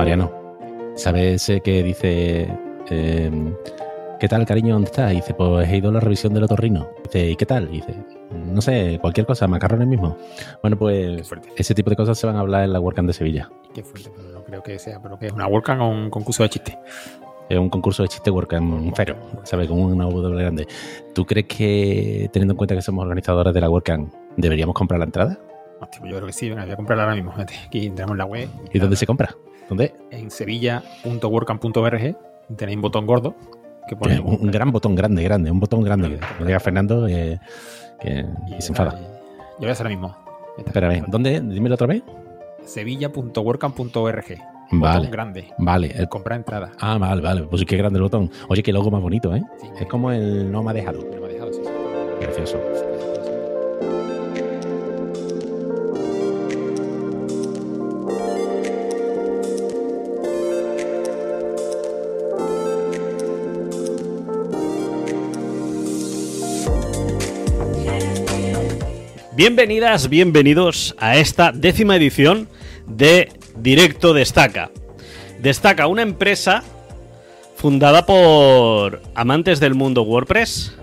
Mariano, ¿sabes ese que dice... eh, ¿Qué tal, cariño? ¿Dónde estás? Y dice, pues he ido a la revisión del otorrino. Dice, ¿y qué tal? Y dice, no sé, cualquier cosa, macarrones mismo. Bueno, Qué pues ese tipo de cosas se van a hablar en la WordCamp de Sevilla. Qué fuerte, pero no creo que sea, pero que es una WordCamp o un concurso de chistes. Es un concurso de chiste WordCamp cero, ¿sabes? Con una W grande. ¿Tú crees que, teniendo en cuenta que somos organizadores de la WordCamp, deberíamos comprar la entrada? Hostia, pues yo creo que sí, venga, voy a comprarla ahora mismo. Aquí entramos en la web. ¿Y dónde se compra? ¿Dónde? En sevilla.wordcamp.org tenéis un botón gordo que pone un, un gran botón grande, grande, un botón grande. Lo diga Fernando eh, que, y se enfada. Yo voy a hacer ahora mismo. Espérame, ¿dónde? Dímelo otra vez. Sevilla.wordcamp.org. Vale. Botón grande. Vale. el- Comprar entrada. ah, vale, vale. Pues qué grande el botón. Oye, qué logo más bonito, ¿eh? Sí, Es como el no me ha dejado. Pero me ha dejado, sí, sí. Precioso. Bienvenidas, bienvenidos a esta décima edición de Directo Destaca. Destaca una empresa fundada por amantes del mundo WordPress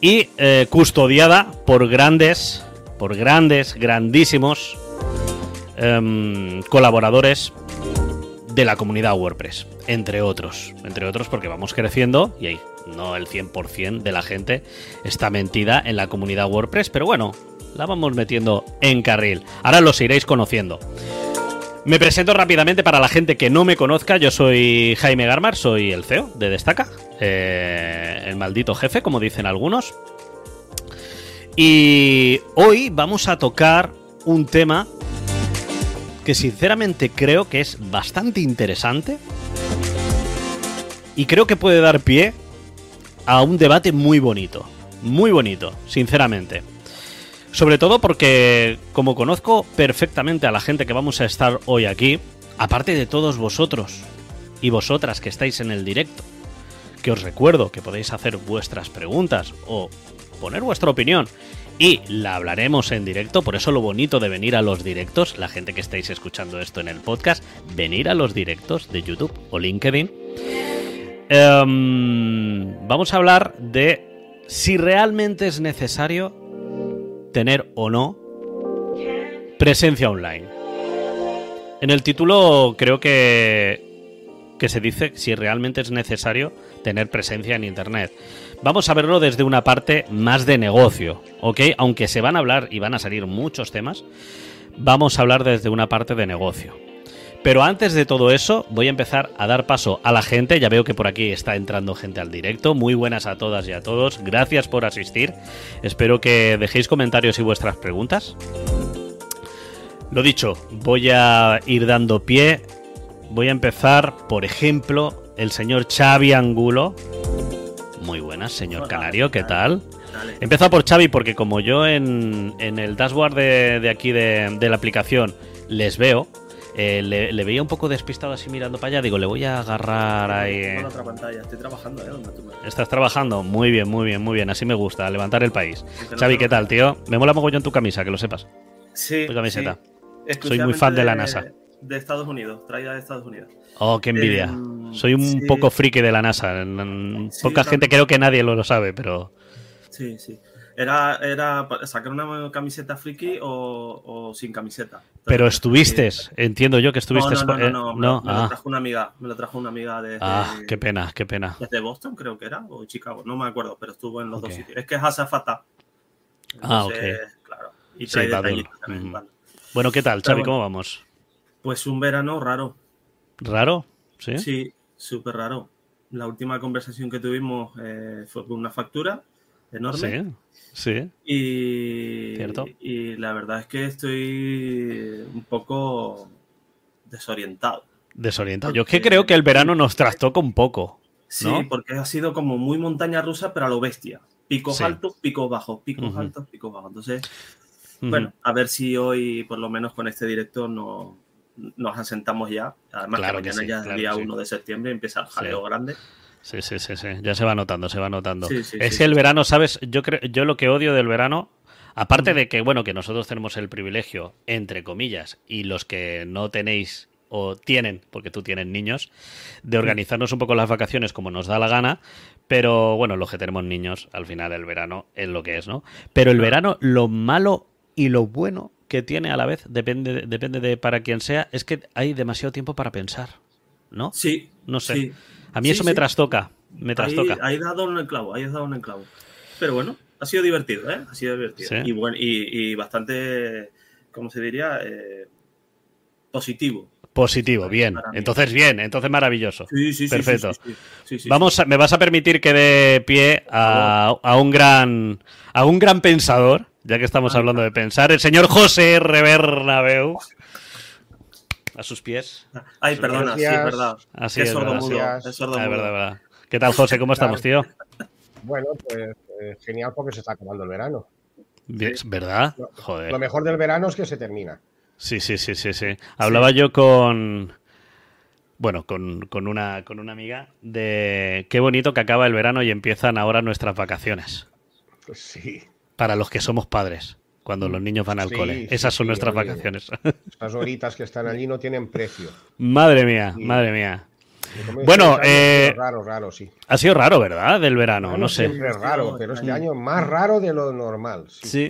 y eh, custodiada por grandes, por grandes, grandísimos em, colaboradores de la comunidad WordPress, entre otros, entre otros porque vamos creciendo y ahí no el 100% de la gente está mentida en la comunidad WordPress, pero bueno, la vamos metiendo en carril. Ahora los iréis conociendo. Me presento rápidamente para la gente que no me conozca. Yo soy Jaime Garmar, soy el CEO de Destaca, eh, el maldito jefe, como dicen algunos. Y hoy vamos a tocar un tema que sinceramente creo que es bastante interesante y creo que puede dar pie a un debate muy bonito, muy bonito, sinceramente. Sobre todo porque, como conozco perfectamente a la gente que vamos a estar hoy aquí, aparte de todos vosotros y vosotras que estáis en el directo, que os recuerdo que podéis hacer vuestras preguntas o poner vuestra opinión y la hablaremos en directo, por eso lo bonito de venir a los directos, la gente que estáis escuchando esto en el podcast, venir a los directos de YouTube o LinkedIn. Em, vamos a hablar de si realmente es necesario tener o no presencia online. En el título creo que, que se dice si realmente es necesario tener presencia en Internet. Vamos a verlo desde una parte más de negocio, ¿ok? Aunque se van a hablar y van a salir muchos temas, vamos a hablar desde una parte de negocio. Pero antes de todo eso, voy a empezar a dar paso a la gente. Ya veo que por aquí está entrando gente al directo. Muy buenas a todas y a todos. Gracias por asistir. Espero que dejéis comentarios y vuestras preguntas. Lo dicho, voy a ir dando pie. Voy a empezar, por ejemplo, el señor Xavi Angulo. Muy buenas, señor Canario, ¿qué ¿qué tal? Empezado por Xavi porque como yo en, en el dashboard de, de aquí de, de la aplicación les veo, eh, le, le veía un poco despistado así mirando para allá, digo, le voy a agarrar ahí. Con otra pantalla. Estoy trabajando, ¿eh? Tú ¿Estás trabajando? Muy bien, muy bien, muy bien, así me gusta, levantar el país. No Xavi, ¿qué tal, tío? Me mola mogollón tu camisa, que lo sepas. Sí. Tu camiseta. sí. Soy muy fan de la NASA. De Estados Unidos, traída de Estados Unidos. Oh, qué envidia. Em, Soy un sí. poco friki de la NASA. Poca gente creo que nadie lo, lo sabe, pero... Sí, sí. Era, era sacar una camiseta friki o, o sin camiseta. Pero estuviste, entiendo yo que No, estuviste... no, no, no, eh, me, lo- ah, trajo una amiga. Me lo trajo una amiga de, ah, qué pena, qué pena. desde Boston, creo que era, o Chicago, no me acuerdo, pero estuvo en los Ok. dos sitios. Es que es azafata. Ah, Entonces, Claro. Y trae detallitos cuando. Bueno, ¿qué tal, Xavi? bueno. ¿Cómo vamos? Pues un verano raro. ¿Raro? ¿Sí? Sí, súper raro. La última conversación que tuvimos eh, fue con una factura enorme. Sí, sí. Y, Cierto. y la verdad es que estoy un poco desorientado. Desorientado. Yo es que creo que el verano nos trastoca un poco. Sí, ¿No? porque ha sido como muy montaña rusa, pero a lo bestia. Picos Sí. altos, picos bajos, picos altos, picos bajos. Entonces, bueno, a ver si hoy, por lo menos con este directo, no, nos asentamos ya. Además, Claro que que mañana sí, ya es claro día que sí. 1 de septiembre, empieza el jaleo grande. Sí, sí, sí, sí. Ya se va notando, se va notando. Sí, sí, es sí, que el verano, ¿sabes? Yo creo, yo lo que odio del verano, aparte Ujú. de que, bueno, que nosotros tenemos el privilegio, entre comillas, y los que no tenéis o tienen, porque tú tienes niños, de organizarnos un poco las vacaciones como nos da la gana, pero bueno, los que tenemos niños, al final el verano es lo que es, ¿no? Pero el verano, lo malo y lo bueno que tiene a la vez, depende, depende de para quien sea, es que hay demasiado tiempo para pensar, ¿no? Sí. No sé. A mí Sí, eso me sí. trastoca, me Ahí, trastoca. ahí dado en el clavo, ahí has dado en el clavo. Pero bueno, ha sido divertido, ¿eh? Ha sido divertido. Sí. Y, bueno, y, y bastante, ¿cómo se diría? Eh, positivo. Positivo, bien. Entonces, bien, entonces maravilloso. Sí, sí, sí. Perfecto. sí, Vamos, a- me vas a permitir que dé pie a, a un gran a un gran pensador, ya que estamos hablando de pensar, el señor José R. Bernabeu. A sus pies. Ay, perdona, sí, es verdad. Así Qué es, sí. es Ah, es sordomudo. verdad, verdad. ¿Qué tal, José? ¿Cómo estamos, tío? Bueno, pues eh, genial porque se está acabando el verano. ¿Verdad? Lo Joder. mejor del verano es que se termina. Sí, sí, sí, sí, sí. Hablaba yo con. Bueno, con, con una, con una amiga de qué bonito que acaba el verano y empiezan ahora nuestras vacaciones. Pues sí. Para los que somos padres, cuando los niños van al Sí, cole. sí, Esas son sí, nuestras oye. vacaciones. Estas horitas que están allí no tienen precio. madre mía, Sí. madre mía. Bueno, año ha sido eh, raro, raro, sí. Ha sido raro, ¿verdad? Del verano, Verano no sé. Siempre es raro, pero este año más raro de lo normal. Sí.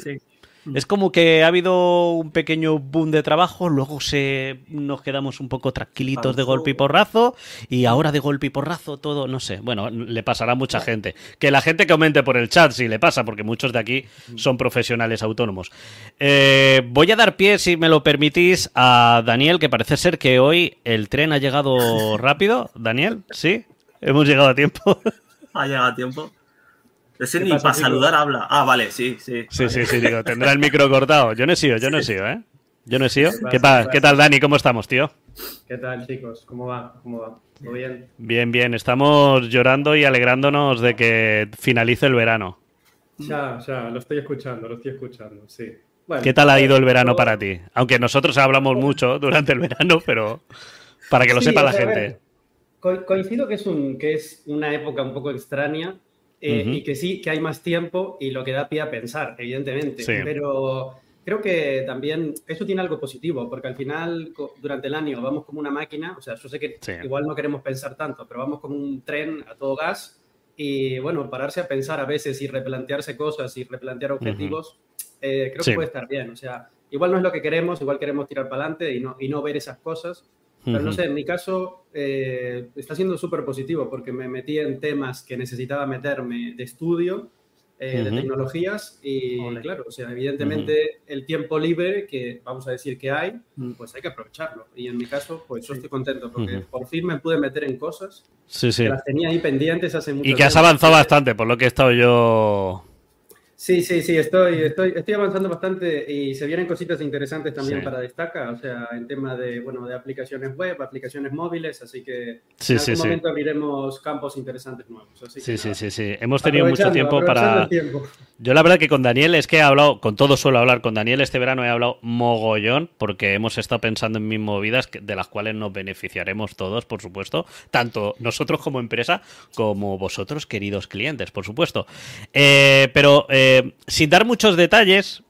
Sí. Es como que ha habido un pequeño boom de trabajo, luego se nos quedamos un poco tranquilitos de golpe y porrazo, y ahora de golpe y porrazo todo, no sé. Bueno, le pasará a mucha gente. Que la gente comente por el chat si le pasa, porque muchos de aquí son profesionales autónomos. Eh, voy a dar pie, si me lo permitís, a Daniel, que parece ser que hoy el tren ha llegado rápido. Daniel, ¿sí? Hemos llegado a tiempo. Ha llegado a tiempo. Ese ¿Qué ni pasa, para saludar habla. Ah, vale, sí, sí. Sí, sí, sí, digo, tendrá el micro cortado. Yo no he sido, yo no he sido, ¿eh? Yo no he sido. ¿Qué ¿Qué, pasa? pa- ¿Qué ¿Qué tal, Dani? ¿Cómo estamos, tío? ¿Qué tal, chicos? ¿Cómo va? ¿Cómo va? ¿Todo bien? Bien, bien. Estamos llorando y alegrándonos de que finalice el verano. Ya, ya, lo estoy escuchando, lo estoy escuchando, sí. Bueno, ¿Qué tal ha ido el verano para ti? Aunque nosotros hablamos mucho durante el verano, pero para que lo Sí, sepa o la gente. ver, co- coincido que es, un, que es una época un poco extraña eh, Ujú. y que sí, que hay más tiempo y lo que da pie a pensar, evidentemente. Sí. Pero creo que también eso tiene algo positivo, porque al final, durante el año, vamos como una máquina, o sea, yo sé que Sí. igual no queremos pensar tanto, pero vamos como un tren a todo gas y bueno, pararse a pensar a veces y replantearse cosas y replantear objetivos, eh, creo Sí. que puede estar bien. O sea, igual no es lo que queremos, igual queremos tirar para adelante y no, y no ver esas cosas. Pero no sé, en mi caso eh, está siendo súper positivo porque me metí en temas que necesitaba meterme de estudio, eh, de tecnologías y Ole. claro, o sea, evidentemente el tiempo libre que vamos a decir que hay, Mm. pues hay que aprovecharlo. Y en mi caso, pues yo estoy contento porque por fin me pude meter en cosas Sí, sí. que las tenía ahí pendientes hace mucho Y que has tiempo. avanzado bastante, por lo que he estado yo. Sí, sí, sí, estoy, estoy, estoy avanzando bastante y se vienen cositas interesantes también Sí. para Destaca, o sea, en tema de, bueno, de aplicaciones web, aplicaciones móviles, así que Sí, en algún sí. momento abriremos campos interesantes nuevos. Así Sí, sí, sí, sí. Hemos tenido mucho tiempo para. tiempo. Yo la verdad que con Daniel es que he hablado, con todo suelo hablar, con Daniel este verano he hablado mogollón porque hemos estado pensando en mis movidas de las cuales nos beneficiaremos todos, por supuesto, tanto nosotros como empresa como vosotros, queridos clientes, por supuesto. Eh, pero eh, sin dar muchos detalles,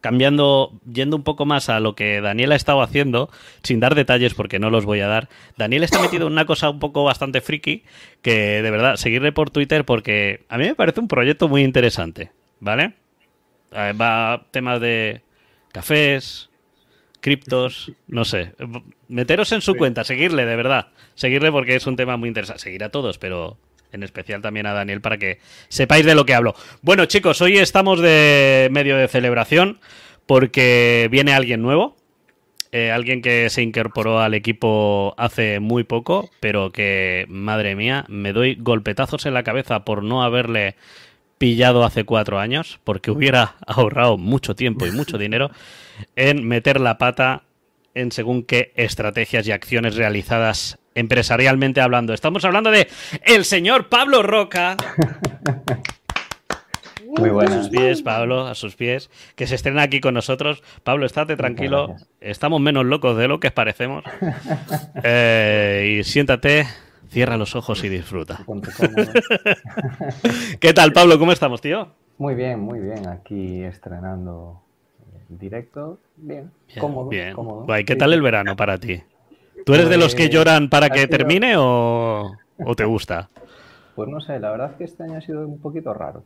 cambiando, yendo un poco más a lo que Daniel ha estado haciendo, sin dar detalles porque no los voy a dar, Daniel está metido en una cosa un poco bastante friki, que de verdad, seguirle por Twitter porque a mí me parece un proyecto muy interesante, ¿vale? Eh, Va temas de cafés, criptos, no sé. Meteros en su cuenta, seguirle, de verdad. Seguirle porque es un tema muy interesante. Seguir a todos, pero en especial también a Daniel para que sepáis de lo que hablo. Bueno, chicos, hoy estamos de medio de celebración porque viene alguien nuevo. eh, alguien que se incorporó al equipo hace muy poco, pero que, madre mía, me doy golpetazos en la cabeza por no haberle pillado hace cuatro años, porque hubiera ahorrado mucho tiempo y mucho dinero en meter la pata en según qué estrategias y acciones realizadas empresarialmente hablando. Estamos hablando de el señor Pablo Roca. Muy A buenas. sus pies, Pablo, a sus pies, que se estrena aquí con nosotros. Pablo, estate tranquilo. Estamos menos locos de lo que parecemos. Eh, y siéntate, cierra los ojos y disfruta. ¿Qué tal, Pablo? ¿Cómo estamos, tío? Muy bien, muy bien. Aquí estrenando directo. Bien, Bien, cómodo. bien. cómodo. Guay, ¿Qué tal el verano para ti? ¿Tú eres de los que Pues, lloran para que termine o, o te gusta? Pues no sé, la verdad es que este año ha sido un poquito raro.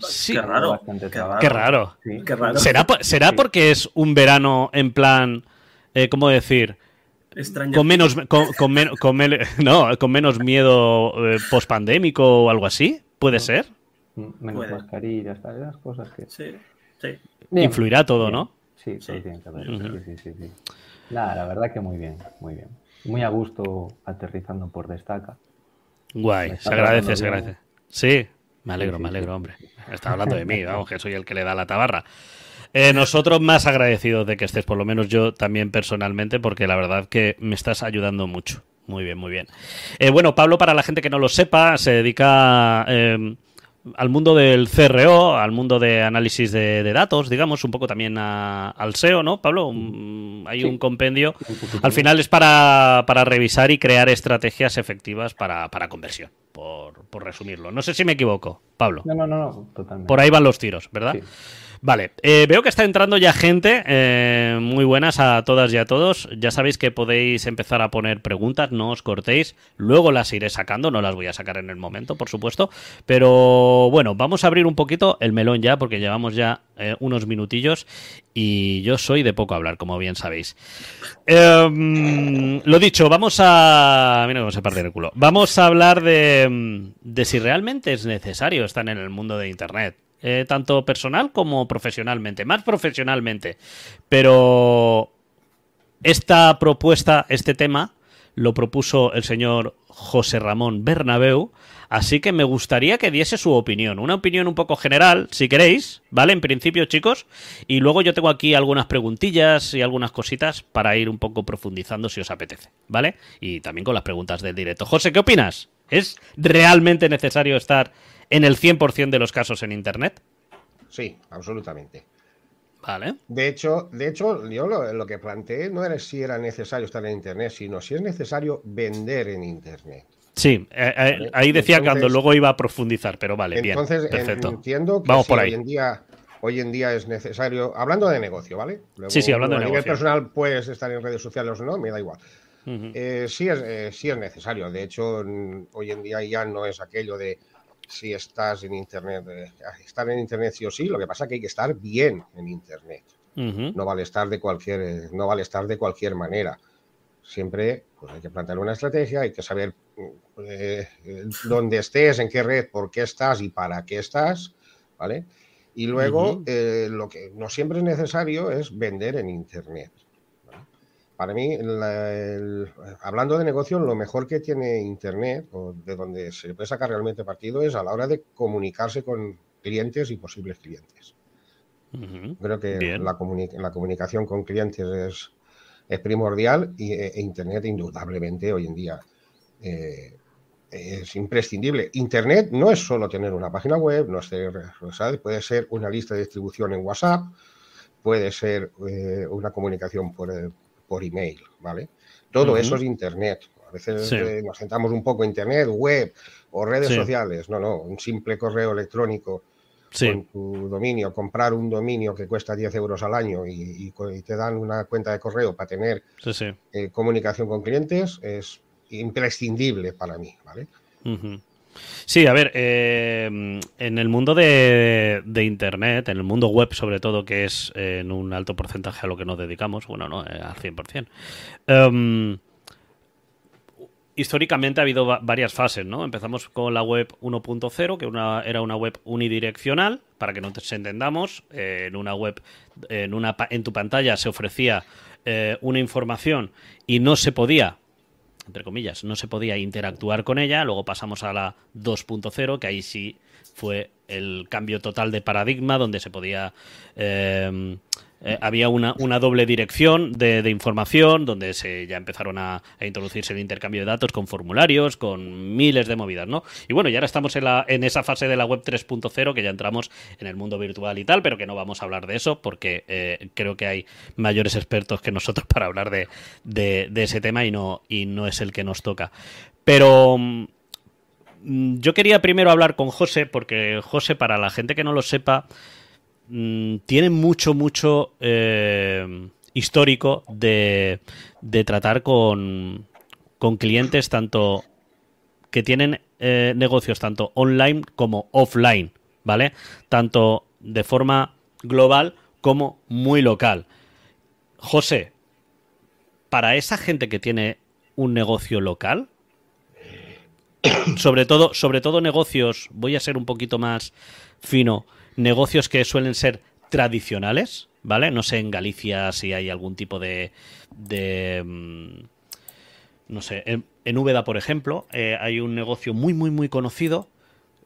Sí. Qué raro. Bastante Qué trabajo. raro. Qué raro. Sí. Qué raro. ¿Será, será Sí. porque es un verano en plan, eh, ¿cómo decir? Extraño. Con menos, con, con men- con men- no, con menos miedo eh, pospandémico o algo así. ¿Puede ser? Mm, Menos Puede. mascarillas, tal, esas cosas que... Sí, sí. Bien, Influirá todo, bien. ¿no? Sí, Sí. todo tiene que ver. Sí, sí, sí, sí. Nada, la verdad que muy bien, muy bien. Muy a gusto aterrizando por destaca. Guay, se agradece, se agradece. Sí, me alegro, Sí, sí, me alegro, hombre. Está hablando de mí, vamos, que soy el que le da la tabarra. Eh, nosotros más agradecidos de que estés, por lo menos yo también personalmente, porque la verdad que me estás ayudando mucho. Muy bien, muy bien. Eh, bueno, Pablo, para la gente que no lo sepa, se dedica eh, al mundo del CRO, al mundo de análisis de, de datos, digamos, un poco también a- al SEO, ¿no, Pablo? Un- hay Sí. un compendio. Al final es para, para revisar y crear estrategias efectivas para, para conversión, por, por resumirlo. No sé si me equivoco, Pablo. No, no, no, no, totalmente. Por ahí van los tiros, ¿verdad? Sí. Vale, eh, veo que está entrando ya gente, eh, muy buenas a todas y a todos. Ya sabéis que podéis empezar a poner preguntas, no os cortéis. Luego las iré sacando, no las voy a sacar en el momento, por supuesto. Pero bueno, vamos a abrir un poquito el melón ya, porque llevamos ya eh, unos minutillos y yo soy de poco hablar, como bien sabéis. Em, lo dicho, vamos a. Mira cómo se parte el culo. Vamos a hablar de si realmente es necesario estar en el mundo de Internet. Eh, tanto personal como profesionalmente. Más profesionalmente. Pero esta propuesta, este tema, lo propuso el señor José Ramón Bernabeu. Así que me gustaría que diese su opinión. Una opinión un poco general, si queréis, ¿vale? En principio, chicos. Y luego yo tengo aquí algunas preguntillas y algunas cositas para ir un poco profundizando si os apetece, ¿vale? Y también con las preguntas del directo. José, ¿qué opinas? ¿Es realmente necesario estar en el 100% de los casos en Internet? Sí, absolutamente. Vale. De hecho, de hecho yo lo, lo que planteé no era si era necesario estar en Internet, sino si es necesario vender en Internet. Sí, eh, eh, ahí decía que cuando Entonces- luego iba a profundizar, pero vale, Entonces, bien, perfecto. entiendo que Vamos sí, por ahí. hoy en día hoy en día es necesario, hablando de negocio, ¿vale? Luego, Sí, sí, hablando de a nivel negocio. personal puedes estar en redes sociales o no, me da igual. Eh, sí, es, eh, sí es necesario. De hecho, hoy en día ya no es aquello de si estás en Internet. eh, estar en Internet sí o sí, lo que pasa es que hay que estar bien en Internet. No vale estar de cualquier, eh, no vale estar de cualquier manera. Siempre pues, hay que plantear una estrategia, hay que saber eh, dónde estés, en qué red, por qué estás y para qué estás, ¿vale? Y luego, eh, lo que no siempre es necesario es vender en Internet. Para mí, la- el- hablando de negocio, lo mejor que tiene Internet, o de donde se puede sacar realmente partido, es a la hora de comunicarse con clientes y posibles clientes. Creo que la, comuni- la comunicación con clientes es, es primordial y e, e Internet indudablemente hoy en día eh, es imprescindible. Internet no es solo tener una página web, no es ser- ¿sabes? puede ser una lista de distribución en WhatsApp, puede ser eh, una comunicación por, eh, por email, ¿vale? Todo eso es Internet. A veces Sí. eh, nos sentamos un poco en Internet, web o redes Sí. sociales. No, no, un simple correo electrónico Sí, con tu dominio, comprar un dominio que cuesta 10 euros al año y, te dan una cuenta de correo para tener eh, comunicación con clientes es imprescindible para mí, ¿vale? Sí, a ver, eh, en el mundo de, Internet, en el mundo web sobre todo, que es eh, en un alto porcentaje a lo que nos dedicamos, bueno, no, eh, al 100%. em, históricamente ha habido va- varias fases, ¿no? Empezamos con la web 1.0, que una, era una web unidireccional, para que nos entendamos. en una web, en, una, en tu pantalla se ofrecía una información y no se podía entre comillas, no se podía interactuar con ella. Luego pasamos a la 2.0, que ahí sí fue el cambio total de paradigma, donde se podía... eh, eh, había una, una doble dirección de, de información, donde se ya empezaron a, a introducirse el intercambio de datos con formularios, con miles de movidas, ¿no? Y bueno, ya ahora estamos en, la, en esa fase de la web 3.0, que ya entramos en el mundo virtual y tal, pero que no vamos a hablar de eso, porque eh, creo que hay mayores expertos que nosotros para hablar de, de- de ese tema y no, y no es el que nos toca. Pero mm, yo quería primero hablar con José, porque José, para la gente que no lo sepa, mm, tiene mucho, mucho eh, histórico de, de tratar con, con clientes tanto que tienen eh, negocios tanto online como offline, ¿vale? Tanto de forma global como muy local. José, para esa gente que tiene un negocio local, sobre todo, sobre todo negocios, voy a ser un poquito más fino, negocios que suelen ser tradicionales, ¿vale? No sé en Galicia si hay algún tipo de, de mm, no sé, en, en Úbeda, por ejemplo, eh, hay un negocio muy, muy, muy conocido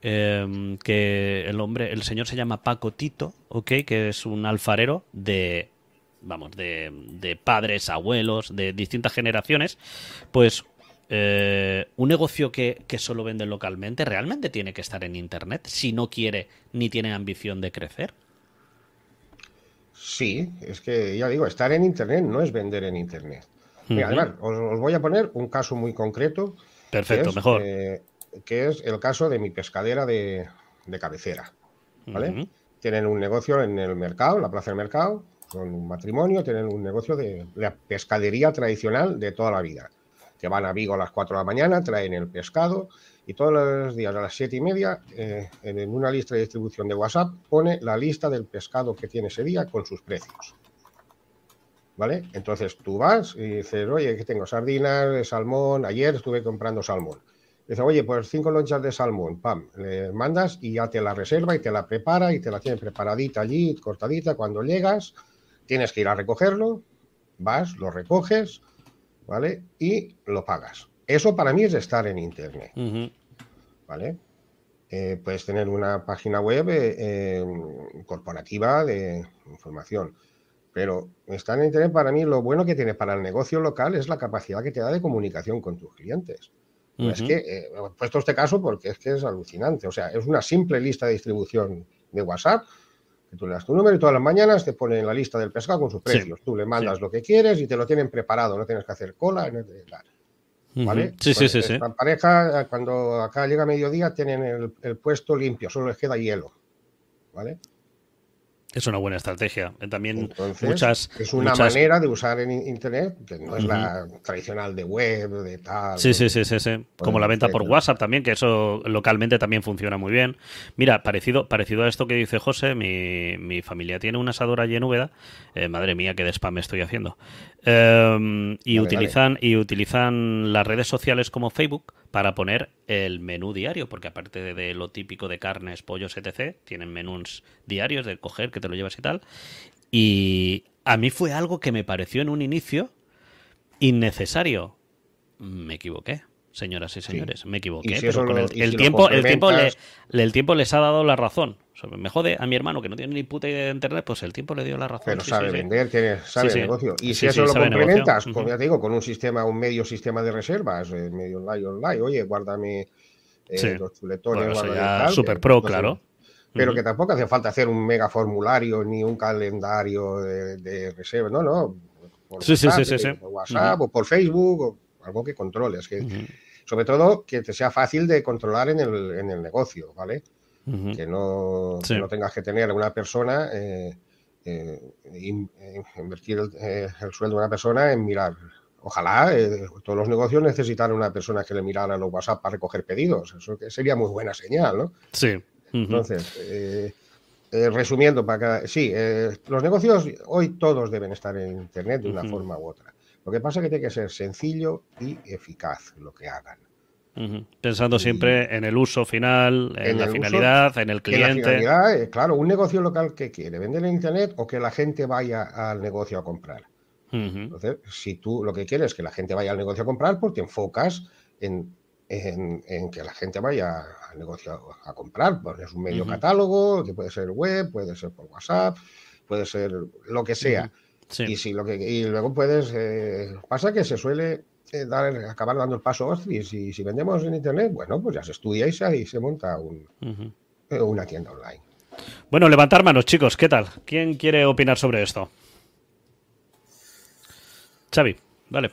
eh, que el hombre, el señor se llama Paco Tito, ¿ok? Que es un alfarero de, vamos, de, de padres, abuelos, de distintas generaciones. Pues eh, un negocio que, que solo vende localmente realmente tiene que estar en Internet si no quiere ni tiene ambición de crecer. Sí, es que ya digo, estar en Internet no es vender en Internet. Mira, además, os, os voy a poner un caso muy concreto. que Perfecto, es, mejor. eh, que es el caso de mi pescadera de, de cabecera. ¿vale? Tienen un negocio en el mercado, en la plaza del mercado, son un matrimonio, tienen un negocio de la pescadería tradicional de toda la vida. Que van a Vigo a las 4 de la mañana, traen el pescado y todos los días a las 7 y media, eh, en una lista de distribución de WhatsApp, pone la lista del pescado que tiene ese día con sus precios. ¿Vale? Entonces tú vas y dices, oye, que tengo sardinas, salmón, ayer estuve comprando salmón. Dice, oye, pues cinco lonchas de salmón, pam, le mandas y ya te la reserva y te la prepara y te la tiene preparadita allí, cortadita. Cuando llegas, tienes que ir a recogerlo, vas, lo recoges, ¿vale? Y lo pagas. Eso para mí es estar en Internet. ¿vale? Eh, puedes tener una página web eh, eh, corporativa de información, pero estar en Internet para mí lo bueno que tiene para el negocio local es la capacidad que te da de comunicación con tus clientes. No Es que eh, he puesto este caso porque es que es alucinante. O sea, es una simple lista de distribución de WhatsApp que tú le das tu número y todas las mañanas te ponen la lista del pescado con sus Sí, precios. Tú le mandas lo que quieres y te lo tienen preparado. No tienes que hacer cola. no te- ¿Vale? Ujú. Sí, sí, Pues sí, sí. esta pareja, cuando acá llega mediodía, tienen el, el puesto limpio, solo les queda hielo. ¿Vale? Es una buena estrategia. Eh, También Entonces, muchas. es una muchas- manera de usar en internet que no es la tradicional de web, de tal. Sí, sí, sí, sí, sí. Como la venta por. WhatsApp también, que eso localmente también funciona muy bien. Mira, parecido, parecido a esto que dice José, mi, mi familia tiene una asadora allí en Úbeda. Eh, madre mía, qué de spam estoy haciendo. Eh, y, Dale, utilizan, y utilizan las redes sociales como Facebook para poner el menú diario, porque aparte de, lo típico de carnes, pollos, etc., tienen menús diarios de coger, que te lo llevas y tal. Y a mí fue algo que me pareció en un inicio innecesario. Me equivoqué, señoras y señores, me equivoqué. Si pero con el, si tiempo, el, tiempo le, el tiempo les ha dado la razón. O sea, me jode a mi hermano que no tiene ni puta idea de internet, pues el tiempo le dio la razón. Pero Sí, sabe sí, vender, tiene, sabe negocio. Y si eso lo complementas, como Ujú. ya te digo, con un sistema, un medio sistema de reservas, eh, medio online, online, oye, guárdame eh, los chuletones, Bueno, guárdame tal, super pro, entonces, claro. Pero que tampoco hace falta hacer un mega formulario ni un calendario de, de reserva, no, no. Por Sí, WhatsApp, sí, sí, eh, sí. por WhatsApp o por Facebook o algo que controles. Que, Sobre todo que te sea fácil de controlar en el, en el negocio, ¿vale? que no, Sí. que no tengas que tener a una persona, eh, eh, in- eh, invertir el, eh, el sueldo de una persona en mirar. Ojalá eh, todos los negocios necesitaran una persona que le mirara los WhatsApp para recoger pedidos. Eso que sería muy buena señal, ¿no? Sí. Entonces, eh, eh, resumiendo, para que, sí, eh, los negocios hoy todos deben estar en Internet de una forma u otra. Lo que pasa es que tiene que ser sencillo y eficaz lo que hagan. Pensando siempre en el uso final, en, En la uso, finalidad, en el Que la cliente. finalidad, claro, un negocio local que quiere vender en internet o que la gente vaya al negocio a comprar. Entonces, si tú lo que quieres es que la gente vaya al negocio a comprar, pues te enfocas en, en- en que la gente vaya al negocio a, a comprar. Pones un medio catálogo, que puede ser web, puede ser por WhatsApp, puede ser lo que sea. Sí. Y, si lo que, y luego puedes. eh, pasa que se suele eh, dar, acabar dando el paso, y si vendemos en internet, bueno, pues ya se estudia y se, y se monta un- eh, una tienda online. Bueno, levantar manos, chicos, ¿qué tal? ¿Quién quiere opinar sobre esto? Xavi, vale.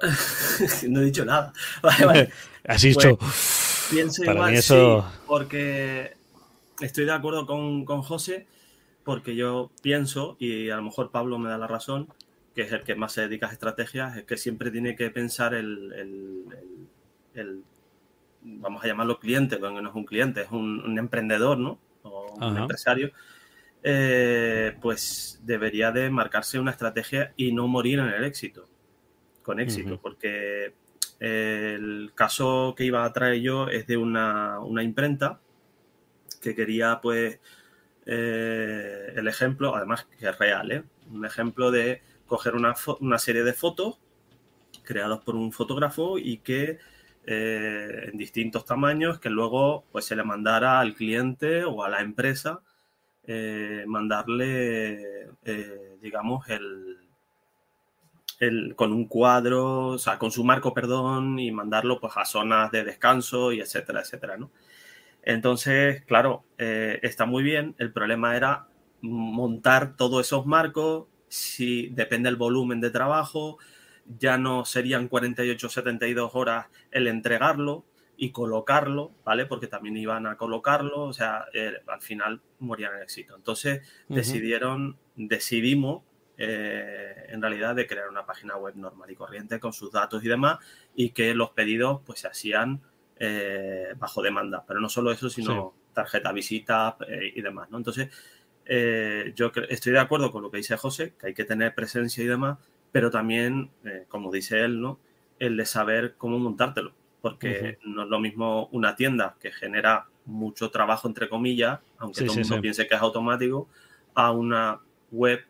no he dicho nada. Vale, vale. Has dicho. Pienso Para igual, mí eso- sí, porque estoy de acuerdo con, con José, porque yo pienso, y a lo mejor Pablo me da la razón, que es el que más se dedica a estrategias, es que siempre tiene que pensar el, el, vamos a llamarlo cliente, porque no es un cliente, es un, emprendedor, ¿no? O un empresario, eh, pues debería de marcarse una estrategia y no morir en el éxito, con éxito, porque el caso que iba a traer yo es de una, una imprenta que quería, pues, eh, el ejemplo, además que es real, ¿eh? un ejemplo de coger una, una, serie de fotos creadas por un fotógrafo y que eh, en distintos tamaños, que luego pues, se le mandara al cliente o a la empresa, mandarle, digamos, el, el, con un cuadro, o sea, con su marco, perdón, y mandarlo pues, a zonas de descanso y etcétera, etcétera, ¿no? Entonces, claro, eh, está muy bien. El problema era montar todos esos marcos. Si depende del volumen de trabajo, ya no serían 48 72 horas el entregarlo y colocarlo, ¿vale? Porque también iban a colocarlo, o sea, eh, al final morían en éxito. Entonces decidieron, decidimos eh, en realidad de crear una página web normal y corriente con sus datos y demás y que los pedidos pues se hacían eh, bajo demanda. Pero no solo eso, sino tarjeta visita eh, y demás, ¿no? Entonces, eh, yo estoy de acuerdo con lo que dice José, que hay que tener presencia y demás, pero también, como dice él, ¿no? El de saber cómo montártelo. Porque no es lo mismo una tienda que genera mucho trabajo, entre comillas, aunque todo el mundo piense que es automático, a una web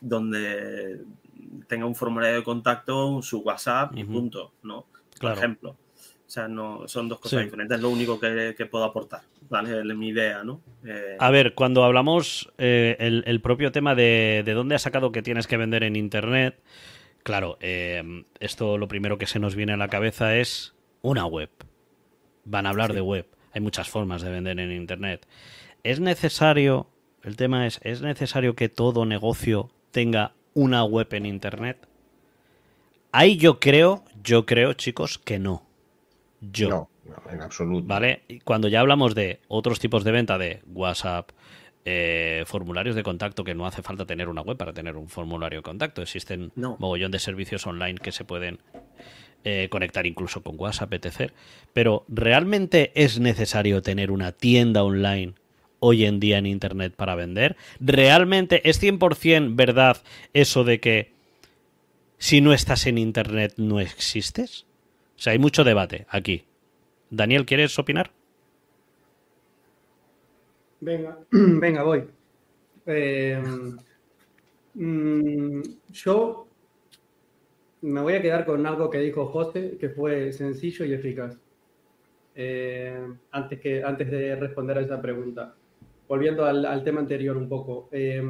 donde tenga un formulario de contacto, su WhatsApp y punto, ¿no? Por ejemplo. O sea, no, son dos cosas diferentes, es lo único que, puedo aportar, ¿vale? Es mi idea, ¿no? Eh, a ver, cuando hablamos eh, el, propio tema de, de dónde has sacado que tienes que vender en Internet, claro, eh, esto lo primero que se nos viene a la cabeza es una web. Van a hablar de web. Hay muchas formas de vender en Internet. Es necesario, el tema es, ¿es necesario que todo negocio tenga una web en Internet? Ahí yo creo, yo creo, chicos, que no yo. No, en absoluto. ¿Vale? Cuando ya hablamos de otros tipos de venta de WhatsApp, eh, formularios de contacto, que no hace falta tener una web para tener un formulario de contacto. Existen un mogollón de servicios online que se pueden eh, conectar incluso con WhatsApp, etc. Pero ¿realmente es necesario tener una tienda online hoy en día en Internet para vender? ¿Realmente es 100% verdad eso de que si no estás en Internet no existes? O sea, hay mucho debate aquí. Daniel, ¿quieres opinar? Venga, venga, voy. Eh, mm, yo me voy a quedar con algo que dijo José, que fue sencillo y eficaz. Eh, antes, que, antes de responder a esa pregunta. Volviendo al, tema anterior un poco. Eh,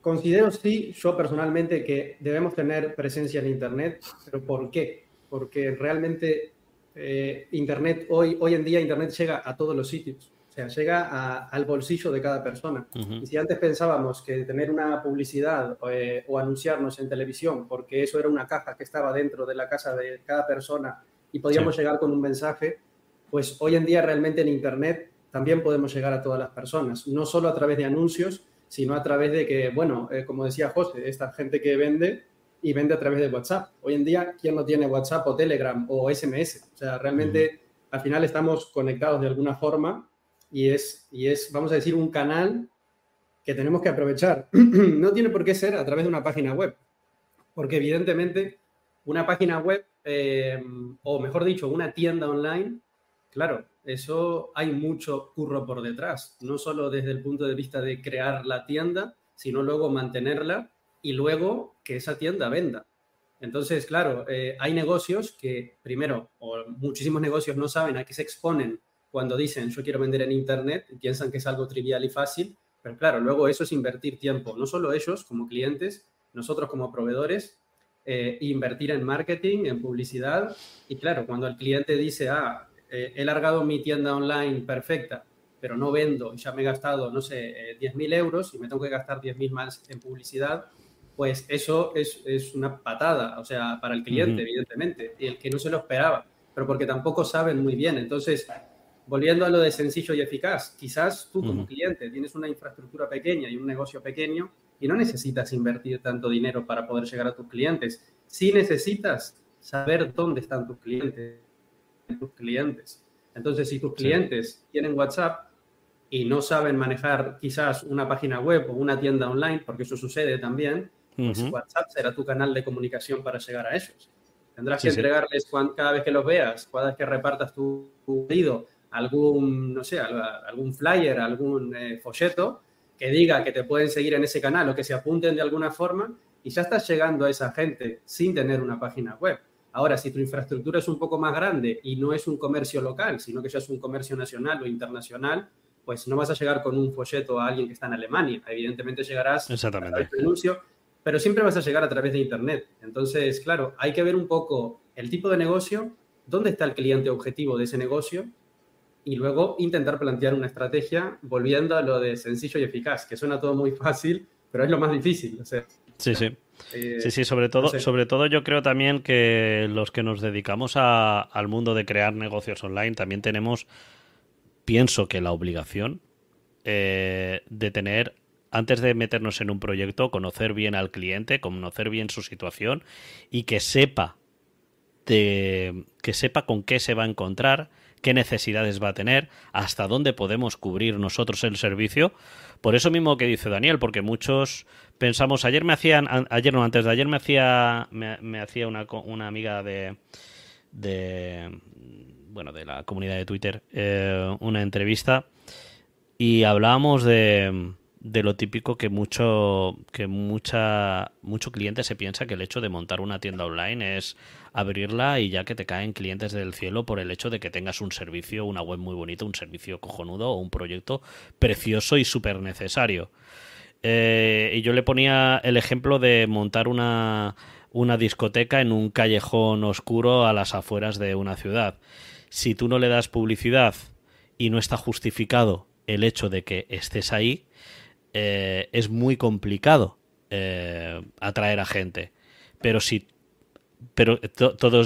Considero sí, yo personalmente, que debemos tener presencia en Internet, pero ¿por qué? Porque realmente eh, Internet, hoy, hoy en día Internet llega a todos los sitios, o sea, llega al bolsillo de cada persona. Y si antes pensábamos que tener una publicidad eh, o anunciarnos en televisión, porque eso era una caja que estaba dentro de la casa de cada persona y podíamos llegar con un mensaje, pues hoy en día realmente en Internet también podemos llegar a todas las personas, no solo a través de anuncios, sino a través de que, bueno, eh, como decía José, esta gente que vende y vende a través de WhatsApp. Hoy en día, ¿quién no tiene WhatsApp o Telegram o SMS? O sea, realmente al final estamos conectados de alguna forma y es, y es, vamos a decir, un canal que tenemos que aprovechar. no tiene por qué ser a través de una página web, porque evidentemente una página web, eh, o mejor dicho, una tienda online, claro, eso hay mucho curro por detrás, no solo desde el punto de vista de crear la tienda, sino luego mantenerla y luego que esa tienda venda. Entonces, claro, eh, hay negocios que, primero, o muchísimos negocios no saben a qué se exponen cuando dicen yo quiero vender en Internet y piensan que es algo trivial y fácil, pero claro, luego eso es invertir tiempo, no solo ellos como clientes, nosotros como proveedores, eh, invertir en marketing, en publicidad, y claro, cuando el cliente dice, ah, eh, he largado mi tienda online perfecta, pero no vendo y ya me he gastado, no sé, 10.000 eh, euros y me tengo que gastar 10.000 más en publicidad, pues eso es, es, una patada, o sea, para el cliente, evidentemente, y el que no se lo esperaba, pero porque tampoco saben muy bien. Entonces, volviendo a lo de sencillo y eficaz, quizás tú como cliente tienes una infraestructura pequeña y un negocio pequeño y no necesitas invertir tanto dinero para poder llegar a tus clientes. Sí necesitas saber dónde están tus clientes. Tus clientes. Entonces, si tus clientes tienen WhatsApp y no saben manejar quizás una página web o una tienda online, porque eso sucede también, pues WhatsApp será tu canal de comunicación para llegar a ellos. Tendrás que entregarles cada vez que los veas, cada vez que repartas tu, pedido, algún, no sé, algún flyer, algún eh, folleto que diga que te pueden seguir en ese canal o que se apunten de alguna forma y ya estás llegando a esa gente sin tener una página web. Ahora, si tu infraestructura es un poco más grande y no es un comercio local, sino que ya es un comercio nacional o internacional, pues no vas a llegar con un folleto a alguien que está en Alemania. Evidentemente llegarás Exactamente. al anuncio, pero siempre vas a llegar a través de Internet. Entonces, claro, hay que ver un poco el tipo de negocio, dónde está el cliente objetivo de ese negocio y luego intentar plantear una estrategia volviendo a lo de sencillo y eficaz, que suena todo muy fácil, pero es lo más difícil. sí, sí. Eh, sí, sí, sobre todo, sobre todo yo creo también que los que nos dedicamos al mundo de crear negocios online también tenemos pienso que la obligación eh, de tener, antes de meternos en un proyecto, conocer bien al cliente, conocer bien su situación y que sepa de, que sepa con qué se va a encontrar, qué necesidades va a tener, hasta dónde podemos cubrir nosotros el servicio. Por eso mismo que dice Daniel, porque muchos pensamos, ayer me hacían, ayer no, antes de ayer me hacía, me, hacía una, una amiga de, de bueno, de la comunidad de Twitter, eh, una entrevista y hablábamos de, de lo típico que mucho que mucha mucho cliente se piensa que el hecho de montar una tienda online es abrirla y ya que te caen clientes del cielo por el hecho de que tengas un servicio, una web muy bonita, un servicio cojonudo o un proyecto precioso y súper necesario. Eh, y yo le ponía el ejemplo de montar una, una discoteca en un callejón oscuro a las afueras de una ciudad si tú no le das publicidad y no está justificado el hecho de que estés ahí, eh, es muy complicado eh, atraer a gente. Pero si pero todo,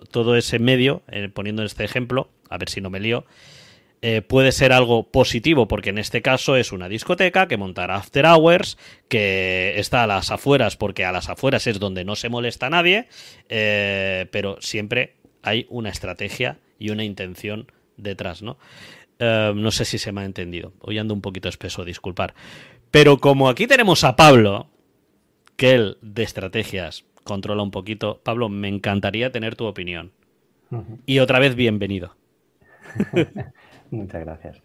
todo, ese medio, poniendo este ejemplo, a ver si no me lío, puede ser algo positivo, porque en este caso es una discoteca que montará after hours, que está a las afueras, porque a las afueras es donde no se molesta a nadie, pero siempre hay una estrategia y una intención detrás, ¿no? Eh, no sé si se me ha entendido. Hoy ando un poquito espeso, disculpar. Pero como aquí tenemos a Pablo, que él de estrategias controla un poquito, Pablo, me encantaría tener tu opinión. Y otra vez, bienvenido. Muchas gracias.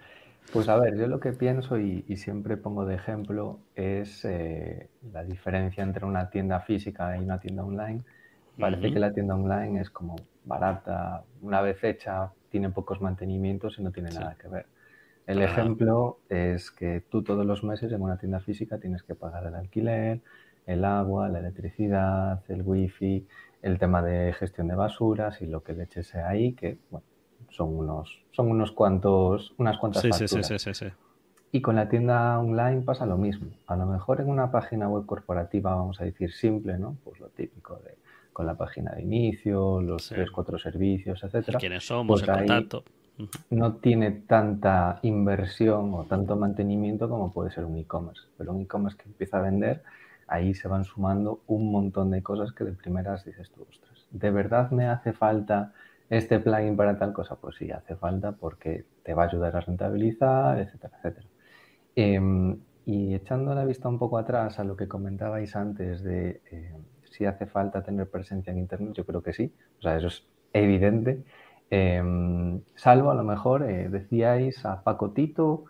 Pues a ver, yo lo que pienso y, siempre pongo de ejemplo es eh, la diferencia entre una tienda física y una tienda online. Parece que la tienda online es como barata, una vez hecha, tiene pocos mantenimientos y no tiene nada que ver. El ejemplo es que tú todos los meses en una tienda física tienes que pagar el alquiler, el agua, la electricidad, el wifi, el tema de gestión de basuras y lo que le eches ahí, que bueno, son unos, son unos cuantos, unas cuantas sí, Sí, sí, sí, Y con la tienda online pasa lo mismo. A lo mejor en una página web corporativa, vamos a decir simple, ¿no? Pues lo típico de con la página de inicio, los tres, cuatro servicios, etcétera. ¿Quiénes somos? Pues el contacto. No tiene tanta inversión o tanto mantenimiento como puede ser un e-commerce. Pero un e-commerce que empieza a vender, ahí se van sumando un montón de cosas que de primeras dices tú, ostras, ¿de verdad me hace falta este plugin para tal cosa? Pues sí, hace falta porque te va a ayudar a rentabilizar, etcétera, etcétera. Em, y echando la vista un poco atrás a lo que comentabais antes de eh, si hace falta tener presencia en Internet, yo creo que sí, o sea, eso es evidente. Em, salvo a lo mejor, eh, decíais a Pacotito,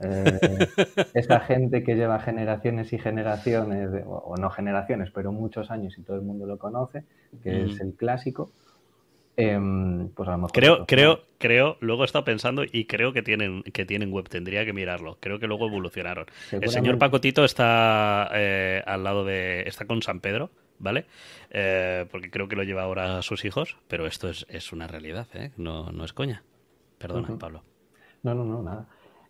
eh, esa gente que lleva generaciones y generaciones, o no generaciones, pero muchos años y todo el mundo lo conoce, que es el clásico. Em, pues a lo mejor creo, creo, creo, luego he estado pensando y creo que tienen, que tienen web, tendría que mirarlo. Creo que luego evolucionaron. El señor Pacotito está eh, al lado de. está con San Pedro ¿vale? Eh, porque creo que lo lleva ahora a sus hijos, pero esto es, una realidad, ¿eh? no, no es coña. Perdona, Pablo. No, no, no, nada.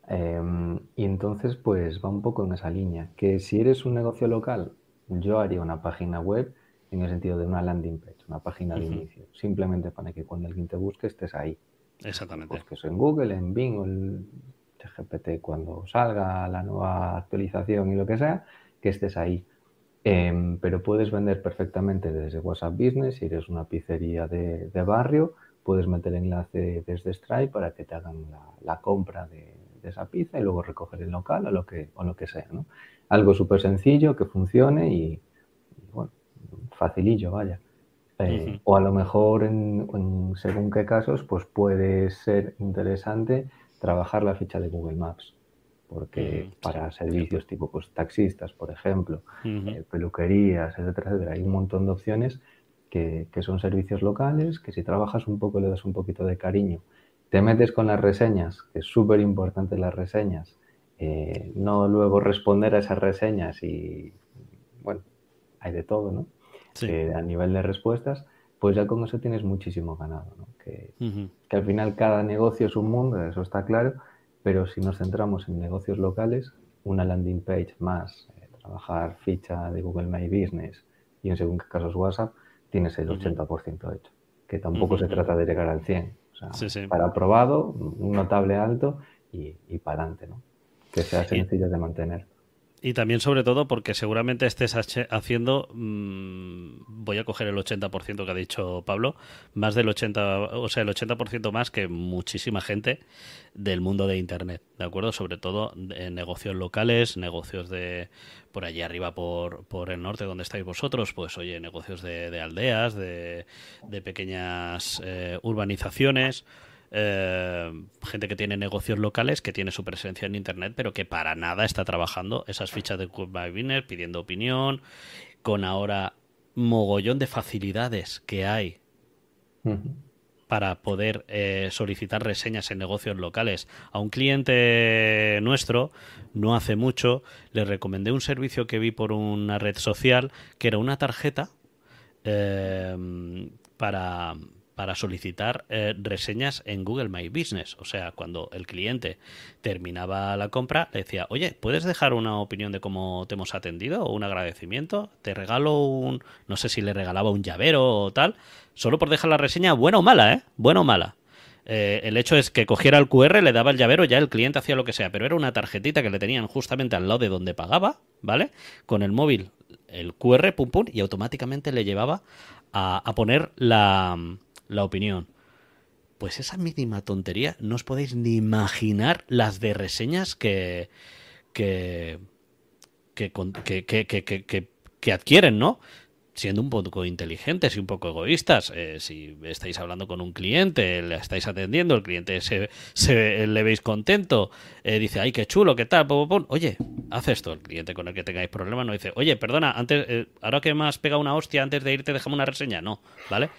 Em, y entonces, pues va un poco en esa línea, que si eres un negocio local, yo haría una página web en el sentido de una landing page, una página de inicio, simplemente para que cuando alguien te busque estés ahí. Exactamente. Que en Google, en Bing o el GPT cuando salga la nueva actualización y lo que sea, que estés ahí. Em, pero puedes vender perfectamente desde WhatsApp Business, si eres una pizzería de, barrio, puedes meter enlace desde Stripe para que te hagan la, compra de, esa pizza y luego recoger el local o lo que, o lo que sea. ¿no? Algo súper sencillo que funcione y, bueno, facilillo, vaya. Eh, o a lo mejor, en, según qué casos, pues puede ser interesante trabajar la ficha de Google Maps. Porque para servicios tipo pues, taxistas, por ejemplo, eh, peluquerías, etcétera, etcétera, hay un montón de opciones que, que, son servicios locales, que si trabajas un poco, le das un poquito de cariño, te metes con las reseñas, que es súper importante las reseñas, eh, no luego responder a esas reseñas y, bueno, hay de todo, ¿no? Eh, a nivel de respuestas, pues ya con eso tienes muchísimo ganado, ¿no? Que, que, al final cada negocio es un mundo, eso está claro, pero si nos centramos en negocios locales, una landing page más, eh, trabajar ficha de Google My Business y en según qué casos WhatsApp, tienes el 80% hecho, que tampoco se trata de llegar al 100. O sea, para aprobado, un notable alto y, y para adelante, ¿no? Que sea sencillo de mantener. Y también, sobre todo, porque seguramente estés haciendo, mm, voy a coger el 80% que ha dicho Pablo, más del 80%, o sea, el 80% más que muchísima gente del mundo de Internet, ¿de acuerdo? Sobre todo en negocios locales, negocios de por allí arriba, por, por el norte, donde estáis vosotros, pues oye, negocios de, aldeas, de, de pequeñas eh, urbanizaciones eh, gente que tiene negocios locales, que tiene su presencia en Internet, pero que para nada está trabajando esas fichas de Google My pidiendo opinión, con ahora mogollón de facilidades que hay para poder eh, solicitar reseñas en negocios locales. A un cliente nuestro, no hace mucho, le recomendé un servicio que vi por una red social, que era una tarjeta eh, para para solicitar eh, reseñas en Google My Business. O sea, cuando el cliente terminaba la compra, le decía, oye, ¿puedes dejar una opinión de cómo te hemos atendido o un agradecimiento? Te regalo un, no sé si le regalaba un llavero o tal, solo por dejar la reseña, buena o mala, ¿eh? Buena o mala. Eh, el hecho es que cogiera el QR, le daba el llavero, ya el cliente hacía lo que sea, pero era una tarjetita que le tenían justamente al lado de donde pagaba, ¿vale? Con el móvil, el QR, pum pum, y automáticamente le llevaba a poner la, la opinión. Pues esa mínima tontería no os podéis ni imaginar las de reseñas que que que, que, que, adquieren, ¿no? Siendo un poco inteligentes y un poco egoístas. Eh, si estáis hablando con un cliente, le estáis atendiendo, el cliente se, le veis contento, eh, dice, ay, qué chulo, qué tal, oye, haz esto. El cliente con el que tengáis problemas no dice, oye, perdona, antes, eh, ahora que me has pegado una hostia antes de irte, déjame una reseña. No, ¿vale?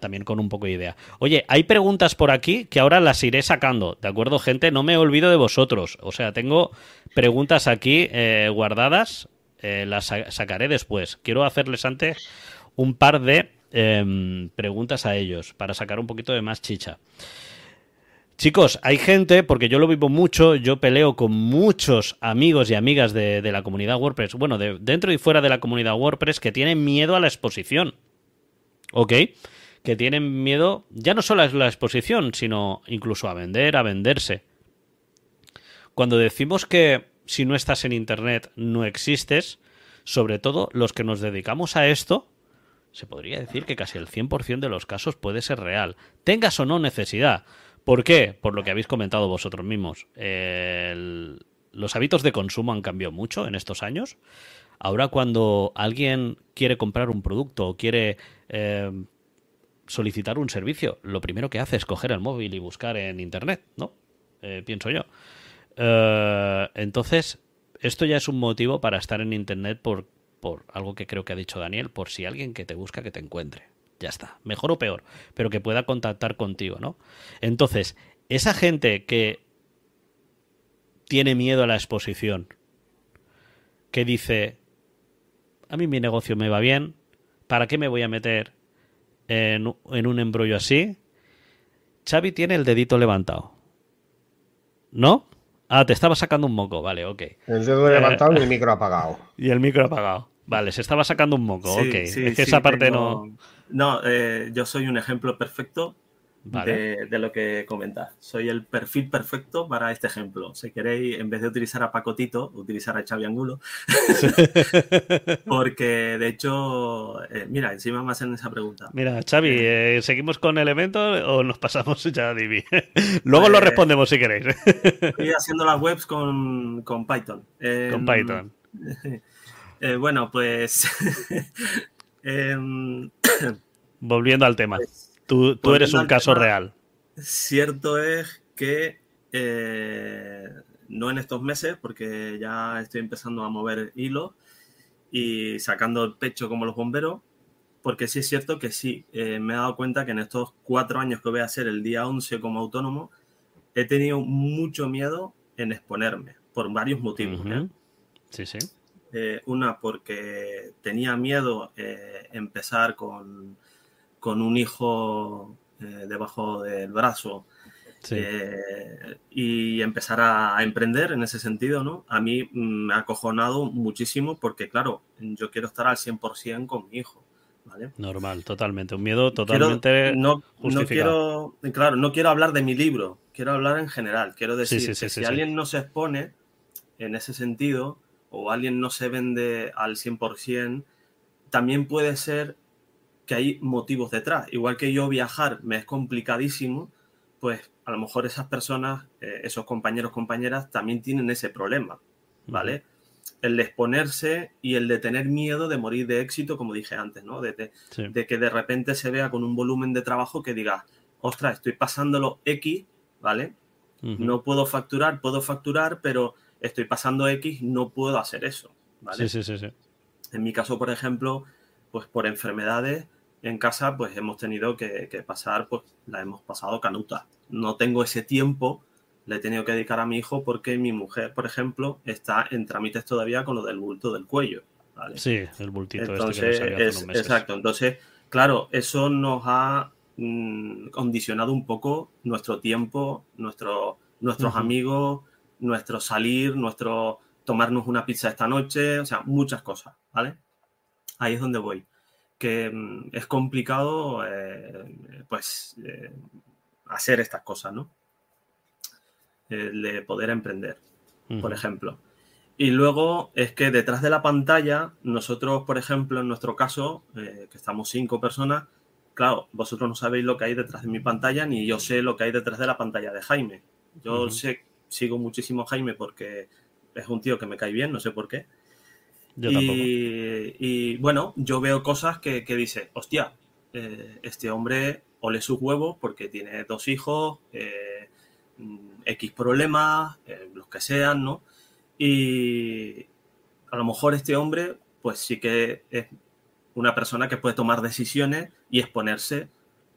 también con un poco de idea. Oye, hay preguntas por aquí que ahora las iré sacando, ¿de acuerdo, gente? No me olvido de vosotros. O sea, tengo preguntas aquí guardadas eh, las sacaré después. Quiero hacerles antes un par de em, preguntas a ellos para sacar un poquito de más chicha. Chicos, hay gente, porque yo lo vivo mucho, yo peleo con muchos amigos y amigas de, la comunidad WordPress, bueno, de, dentro y fuera de la comunidad WordPress, que tienen miedo a la exposición. ¿Ok? Que tienen miedo, ya no solo a la exposición, sino incluso a vender, a venderse. Cuando decimos que si no estás en Internet no existes, sobre todo los que nos dedicamos a esto, se podría decir que casi el 100% de los casos puede ser real, tengas o no necesidad. ¿Por qué? Por lo que habéis comentado vosotros mismos. los hábitos de consumo han cambiado mucho en estos años. Ahora cuando alguien quiere comprar un producto o quiere eh, solicitar un servicio, lo primero que hace es coger el móvil y buscar en Internet, ¿no? Eh, pienso yo. Eh, entonces, esto ya es un motivo para estar en Internet por, por algo que creo que ha dicho Daniel, por si alguien que te busca que te encuentre. Ya está, mejor o peor, pero que pueda contactar contigo, ¿no? Entonces, esa gente que tiene miedo a la exposición, que dice, a mí mi negocio me va bien, ¿para qué me voy a meter en, en un embrollo así? Xavi tiene el dedito levantado. ¿No? Ah, te estaba sacando un moco, vale, ok. El dedo levantado y el micro apagado. Y el micro apagado. Vale, se estaba sacando un moco, ok. es que esa parte no. No, eh, yo soy un ejemplo perfecto de, de, lo que comentas. Soy el perfil perfecto para este ejemplo. Si queréis, en vez de utilizar a Pacotito, utilizar a Xavi Angulo. Porque, de hecho, eh, mira, encima me hacen esa pregunta. Mira, Xavi, eh, ¿seguimos con elementos o nos pasamos ya a Divi? Luego lo Pues- respondemos si queréis. Estoy haciendo las webs con, con Python. Con Python. eh, bueno, pues... em, Volviendo al tema. pues, Tú, tú eres un caso real. Cierto es que eh, no en estos meses, porque ya estoy empezando a mover hilos y sacando el pecho como los bomberos, porque sí es cierto que sí, eh, me he dado cuenta que en estos cuatro años que voy a hacer el día 11 como autónomo, he tenido mucho miedo en exponerme, por varios motivos. ¿eh? Sí, sí. Eh, una, porque tenía miedo empezar con, con un hijo eh, debajo del brazo sí. eh, y empezar a, a emprender en ese sentido, ¿no? A mí mm, me ha acojonado muchísimo porque, claro, yo quiero estar al 100% con mi hijo, ¿vale? Normal, totalmente. Un miedo totalmente no, no justificado. quiero, claro, no quiero hablar de mi libro, quiero hablar en general. Quiero decir sí, que si alguien no se expone en ese sentido o alguien no se vende al 100%, también puede ser que hay motivos detrás. Igual que yo viajar me es complicadísimo, pues a lo mejor esas personas, eh, esos compañeros, compañeras, también tienen ese problema, ¿vale? El de exponerse y el de tener miedo de morir de éxito, como dije antes, ¿no? De, de- Sí. de que de repente se vea con un volumen de trabajo que diga, ostras, estoy pasándolo X, ¿vale? No puedo facturar, puedo facturar, pero estoy pasando X, no puedo hacer eso, ¿vale? Sí, sí, sí, sí. En mi caso, por ejemplo, pues por enfermedades en casa, pues hemos tenido que, que pasar, pues la hemos pasado canuta. No tengo ese tiempo, le he tenido que dedicar a mi hijo porque mi mujer, por ejemplo, está en trámites todavía con lo del bulto del cuello, ¿vale? Sí, el bultito este que Entonces, nos salió hace es- unos meses. exacto. Entonces, claro, eso nos ha mm, condicionado un poco nuestro tiempo, nuestro, nuestros amigos, nuestro salir, nuestro tomarnos una pizza esta noche, o sea, muchas cosas, ¿vale? Ahí es donde voy. Que mm, es complicado, eh, pues, eh, hacer estas cosas, ¿no? El de poder emprender por ejemplo. Y luego es que detrás de la pantalla, nosotros, por ejemplo, en nuestro caso, eh, que estamos cinco personas, claro, vosotros no sabéis lo que hay detrás de mi pantalla, ni yo sé lo que hay detrás de la pantalla de Jaime. Yo sé, sigo muchísimo a Jaime porque es un tío que me cae bien, no sé por qué. Y, bueno, yo veo cosas que, que dice, hostia, eh, este hombre ole sus huevos porque tiene dos hijos, eh, X problemas, eh, los que sean, ¿no? Y a lo mejor este hombre, pues sí que es una persona que puede tomar decisiones y exponerse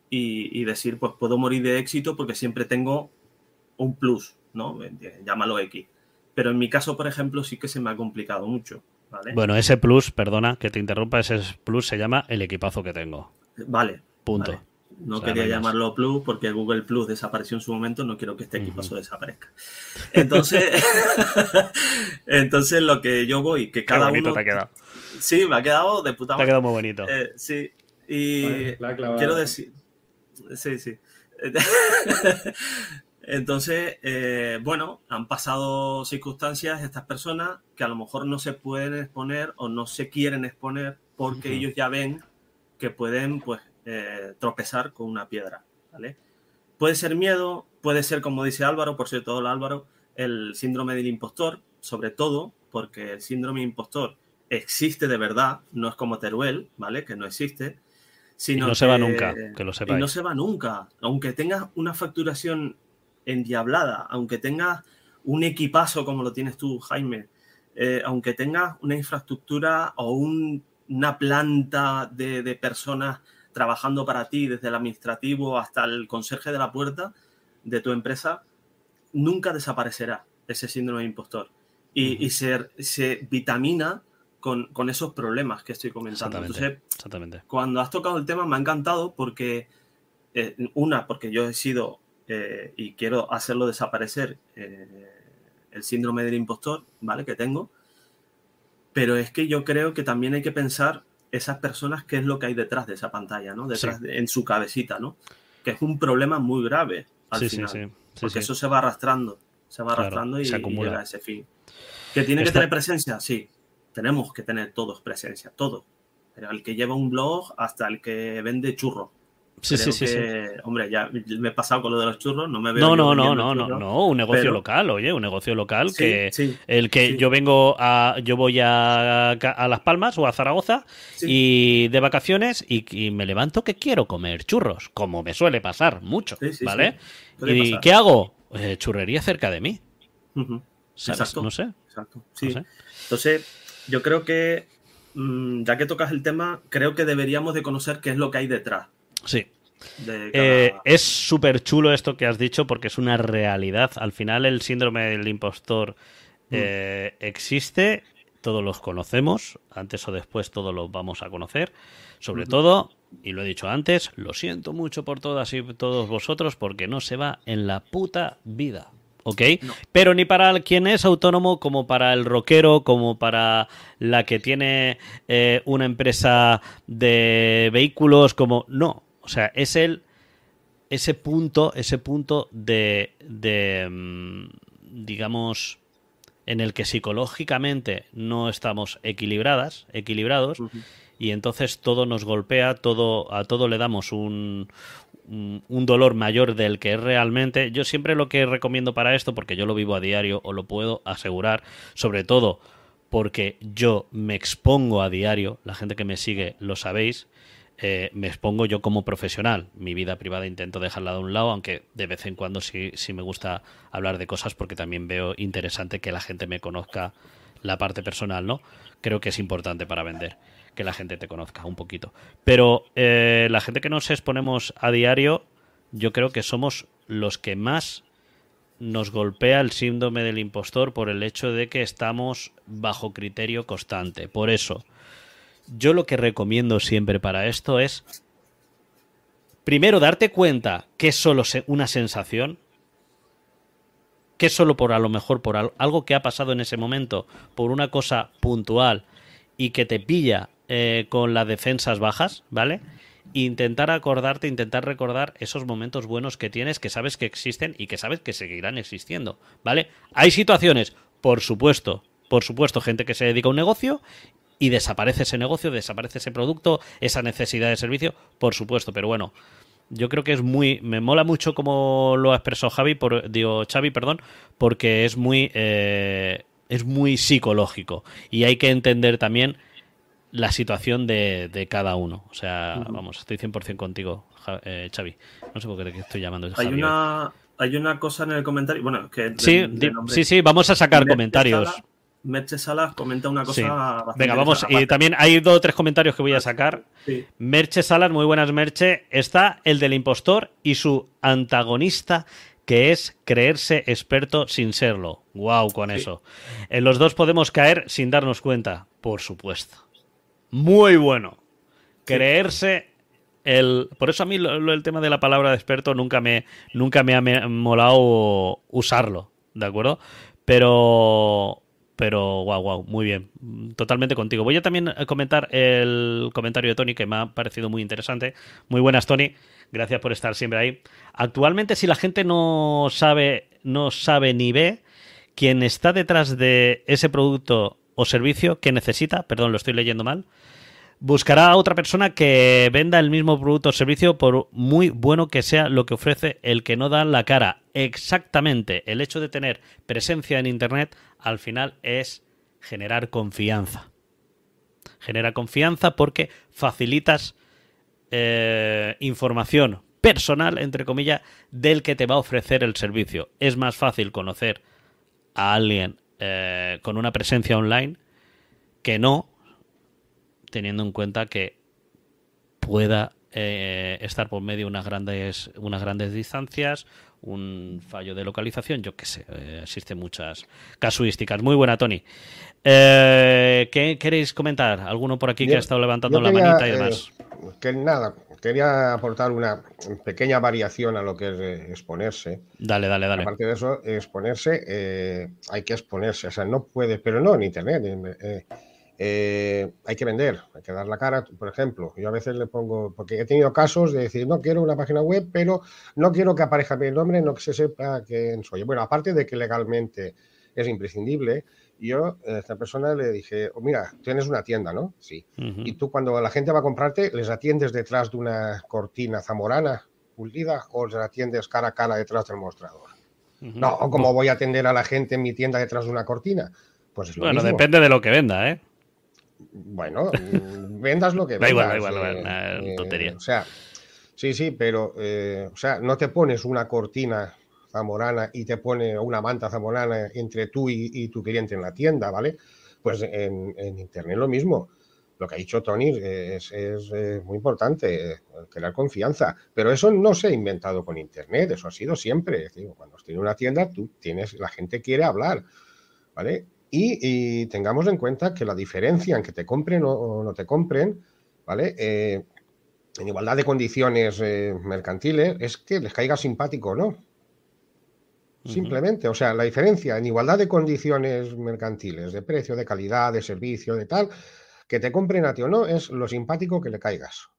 y, y decir, pues puedo morir de éxito porque siempre tengo un plus, ¿no? Llámalo X. Pero en mi caso, por ejemplo, sí que se me ha complicado mucho, ¿vale? Bueno, ese plus, perdona que te interrumpa, ese plus se llama el equipazo que tengo. Vale. Punto. vale. No O sea, quería no hay más. llamarlo Plus porque Google Plus desapareció en su momento, no quiero que este equipazo desaparezca. Entonces, entonces lo que yo voy, que Qué cada bonito uno... te ha quedado. Sí, me ha quedado de puta Te ha madre. quedado muy bonito. Eh, sí, y Vale, quiero decir, sí, sí. Entonces, eh, bueno, han pasado circunstancias estas personas que a lo mejor no se pueden exponer o no se quieren exponer porque ellos ya ven que pueden, pues, eh, tropezar con una piedra, ¿vale? Puede ser miedo, puede ser, como dice Álvaro, por cierto, hola Álvaro, el síndrome del impostor, sobre todo porque el síndrome del impostor existe de verdad, no es como Teruel, ¿vale? Que no existe. Y Sino no se va nunca, que lo y sepáis. no se va nunca. Aunque tengas una facturación endiablada, aunque tengas un equipazo como lo tienes tú, Jaime, eh, aunque tengas una infraestructura o un- una planta de, de personas trabajando para ti, desde el administrativo hasta el conserje de la puerta de tu empresa, nunca desaparecerá ese síndrome de impostor. Y, se, se vitamina con, con esos problemas que estoy comentando. Exactamente. Entonces, Exactamente. cuando has tocado el tema me ha encantado porque, eh, una, porque yo he sido eh, y quiero hacerlo desaparecer eh, el síndrome del impostor, ¿vale? Que tengo. Pero es que yo creo que también hay que pensar esas personas qué es lo que hay detrás de esa pantalla, ¿no? Detrás Sí. de- en su cabecita, ¿no? que es un problema muy grave al Sí, final. sí. Porque eso se va arrastrando, se va Claro, arrastrando y, se y acumula. llega a ese fin. ¿Que tiene que tener presencia? Sí, tenemos que tener todos presencia, todos. Pero el que lleva un blog hasta el que vende churros. Sí, sí, Creo sí, sí. que, Hombre, ya me he pasado con lo de los churros, no me veo. No, no, no, no, no, no, un negocio pero- local, oye, un negocio local Sí, que sí, el que yo vengo a yo voy a, a Las Palmas o a Zaragoza y de vacaciones y, y me levanto que quiero comer churros, como me suele pasar mucho, ¿vale? ¿Y pasar. qué hago? Eh, churrería cerca de mí. Exacto. No sé, Exacto. no sé. Entonces, yo creo que, mm, ya que tocas el tema, creo que deberíamos de conocer qué es lo que hay detrás Sí. cada... Eh, es súper chulo esto que has dicho porque es una realidad. Al final el síndrome del impostor Mm. eh, existe, todos los conocemos, antes o después todos los vamos a conocer. Sobre Ujú. todo, y lo he dicho antes, lo siento mucho por todas y todos vosotros porque no se va en la puta vida. ¿Ok? No. Pero ni para quien es autónomo, como para el rockero, como para la que tiene eh, una empresa de vehículos, como. No. O sea, es el. Ese punto, ese punto de. de mm, digamos. En el que psicológicamente no estamos equilibradas, equilibrados, y entonces todo nos golpea, todo, a todo le damos un, un, un dolor mayor del que es realmente. Yo siempre lo que recomiendo para esto, porque yo lo vivo a diario, o lo puedo asegurar, sobre todo porque yo me expongo a diario, la gente que me sigue lo sabéis, eh, me expongo yo como profesional. Mi vida privada intento dejarla de un lado, aunque de vez en cuando sí, sí me gusta hablar de cosas porque también veo interesante que la gente me conozca la parte personal, ¿no? Creo que es importante para vender que la gente te conozca un poquito. Pero eh, la gente que nos exponemos a diario, yo creo que somos los que más nos golpea el síndrome del impostor por el hecho de que estamos bajo criterio constante. Por eso, yo lo que recomiendo siempre para esto es, primero, darte cuenta que es solo una sensación, que es solo por a lo mejor por al- algo que ha pasado en ese momento, por una cosa puntual y que te pilla eh, con las defensas bajas, ¿vale? Intentar acordarte, intentar recordar esos momentos buenos que tienes, que sabes que existen y que sabes que seguirán existiendo, ¿vale? Hay situaciones, por supuesto, por supuesto, gente que se dedica a un negocio y desaparece ese negocio, desaparece ese producto, esa necesidad de servicio, por supuesto, pero bueno, yo creo que es muy. Me mola mucho como lo ha expresado Javi, por, digo, Xavi, perdón, porque es muy. eh, es muy psicológico. Y hay que entender también la situación de, de cada uno. O sea, vamos, estoy 100% contigo, eh, Xavi. No sé por qué te estoy llamando. Hay Javi una, hay una cosa en el comentario, bueno, que... Sí, de sí, sí, vamos a sacar comentarios. Merche Salas comenta una cosa Sí. bastante Venga, vamos. Y también hay dos o tres comentarios que voy a sacar. Sí. Merche Salas, muy buenas Merche. Está el del impostor y su antagonista, que es creerse experto sin serlo. Wow, con Sí. eso. En los dos podemos caer sin darnos cuenta, por supuesto. Muy bueno. Creerse el. Por eso a mí lo- lo- el tema de la palabra de experto nunca me, nunca me ha me- molado usarlo, ¿de acuerdo? Pero. Pero, wow, wow, muy bien. Totalmente contigo. Voy a también a comentar el comentario de Tony, que me ha parecido muy interesante. Muy buenas, Tony. Gracias por estar siempre ahí. Actualmente, si la gente no sabe, no sabe ni ve, quien está detrás de ese producto o servicio que necesita, perdón, lo estoy leyendo mal, buscará a otra persona que venda el mismo producto o servicio por muy bueno que sea lo que ofrece el que no da la cara. Exactamente, el hecho de tener presencia en Internet al final es generar confianza. Genera confianza porque facilitas eh, información personal, entre comillas, del que te va a ofrecer el servicio. Es más fácil conocer a alguien eh, con una presencia online que no teniendo en cuenta que pueda eh, estar por medio de unas grandes, unas grandes distancias, un fallo de localización, yo qué sé, eh, existen muchas casuísticas. Muy buena, Tony. Eh, ¿Qué queréis comentar? ¿Alguno por aquí que ha estado levantando la manita y demás? que nada, quería aportar una pequeña variación a lo que es exponerse. Dale, dale, dale. Aparte de eso, exponerse, eh, hay que exponerse. O sea, no puede, pero no en Internet. Eh, hay que vender, hay que dar la cara, por ejemplo. Yo a veces le pongo, porque he tenido casos de decir, no quiero una página web, pero no quiero que aparezca mi nombre, no que se sepa quién soy. Bueno, aparte de que legalmente es imprescindible, yo a esta persona le dije, oh, mira, tienes una tienda, ¿no? Sí. Y tú cuando la gente va a comprarte, ¿les atiendes detrás de una cortina zamorana pulida o les atiendes cara a cara detrás del mostrador? No, ¿cómo voy a atender a la gente en mi tienda detrás de una cortina? Pues es lo Bueno, mismo. depende de lo que venda, ¿eh? Bueno, mm, vendas lo que Da vendas. igual, da igual, da eh, igual, eh, tontería. O sea, sí, sí, pero, eh, o sea, no te pones una cortina zamorana y te pone una manta zamorana entre tú y, y tu cliente en la tienda, ¿vale? Pues en, en Internet lo mismo. Lo que ha dicho Tony es, es, eh, muy importante, eh, crear confianza. Pero eso no se ha inventado con Internet, eso ha sido siempre. Cuando tienes una tienda, tú tienes, la gente quiere hablar, ¿vale? Y, y tengamos en cuenta que la diferencia en que te compren o, o no te compren, ¿vale? Eh, en igualdad de condiciones eh, mercantiles, es que les caiga simpático o no. Simplemente, o sea, la diferencia en igualdad de condiciones mercantiles, de precio, de calidad, de servicio, de tal, que te compren a ti o no, es lo simpático que le caigas.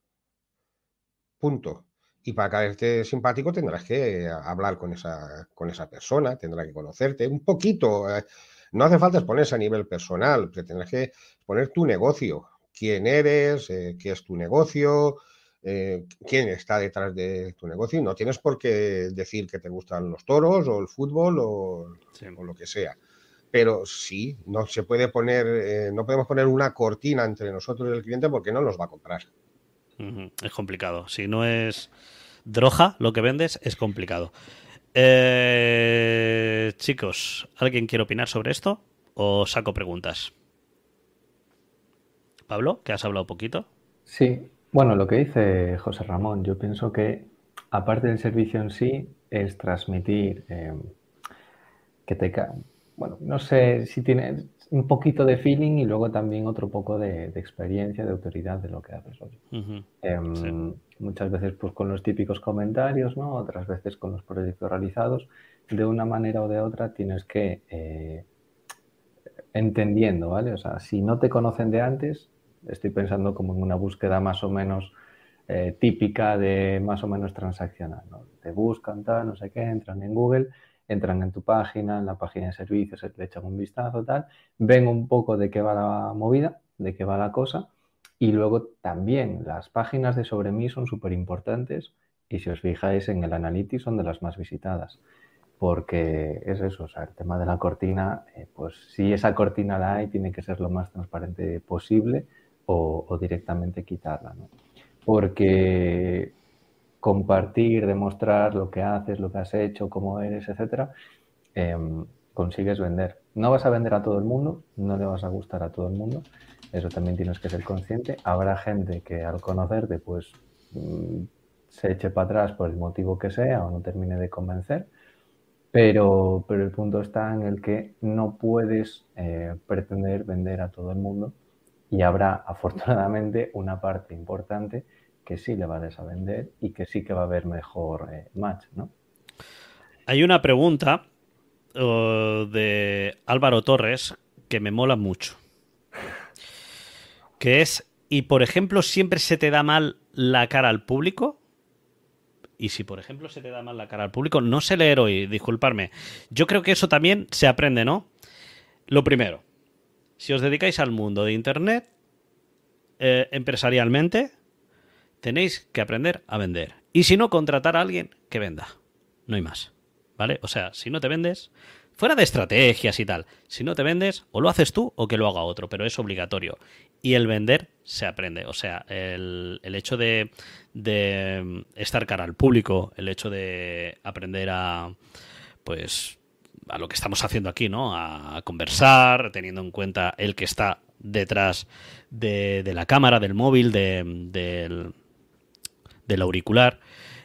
Punto. Y para caerte simpático tendrás que hablar con esa, con esa persona, tendrá que conocerte un poquito. eh, no hace falta exponerse a nivel personal, pero tendrás que exponer tu negocio, quién eres, eh, qué es tu negocio, eh, quién está detrás de tu negocio. No tienes por qué decir que te gustan los toros o el fútbol o, Sí. o lo que sea. Pero sí, no se puede poner, eh, no podemos poner una cortina entre nosotros y el cliente porque no nos va a comprar. Es complicado. Si no es droga lo que vendes, es complicado. Eh, chicos, ¿alguien quiere opinar sobre esto? ¿O saco preguntas? Pablo, que has hablado poquito. Sí, bueno, lo que dice José Ramón, yo pienso que aparte del servicio en sí, es transmitir eh, que te... Bueno, no sé si tienes un poquito de feeling y luego también otro poco de, de experiencia, de autoridad de lo que haces hoy. Em, Sí. Muchas veces pues con los típicos comentarios, ¿no? Otras veces con los proyectos realizados. De una manera o de otra tienes que eh, entendiendo, ¿vale? O sea, si no te conocen de antes, estoy pensando como en una búsqueda más o menos eh, típica de más o menos transaccional, ¿no? Te buscan, tal, no sé qué, entran en Google, entran en tu página, en la página de servicios, le echan un vistazo, tal, ven un poco de qué va la movida, de qué va la cosa, y luego también las páginas de sobre mí son súper importantes y si os fijáis en el Analytics son de las más visitadas. Porque es eso, o sea, el tema de la cortina, eh, pues si esa cortina la hay, tiene que ser lo más transparente posible o, o directamente quitarla, ¿no? Porque compartir, demostrar lo que haces, lo que has hecho, cómo eres, etcétera, em, consigues vender. No vas a vender a todo el mundo, no le vas a gustar a todo el mundo, eso también tienes que ser consciente. Habrá gente que al conocerte, pues mm, se eche para atrás por el motivo que sea o no termine de convencer, pero, pero el punto está en el que no puedes eh, pretender vender a todo el mundo y habrá afortunadamente una parte importante que sí le vayas a vender y que sí que va a haber mejor eh, match, ¿no? Hay una pregunta oh, de Álvaro Torres que me mola mucho. Que es, ¿y por ejemplo siempre se te da mal la cara al público? Y si por ejemplo se te da mal la cara al público, no sé leer hoy, disculparme. Yo creo que eso también se aprende, ¿no? Lo primero, si os dedicáis al mundo de Internet, eh, empresarialmente, tenéis que aprender a vender. Y si no, contratar a alguien que venda. No hay más. ¿Vale? O sea, si no te vendes, fuera de estrategias y tal, si no te vendes, o lo haces tú o que lo haga otro, pero es obligatorio. Y el vender se aprende. O sea, el, el hecho de, de estar cara al público, el hecho de aprender a, pues, a lo que estamos haciendo aquí, ¿no? A conversar, teniendo en cuenta el que está detrás de, de la cámara, del móvil, de- del, del auricular.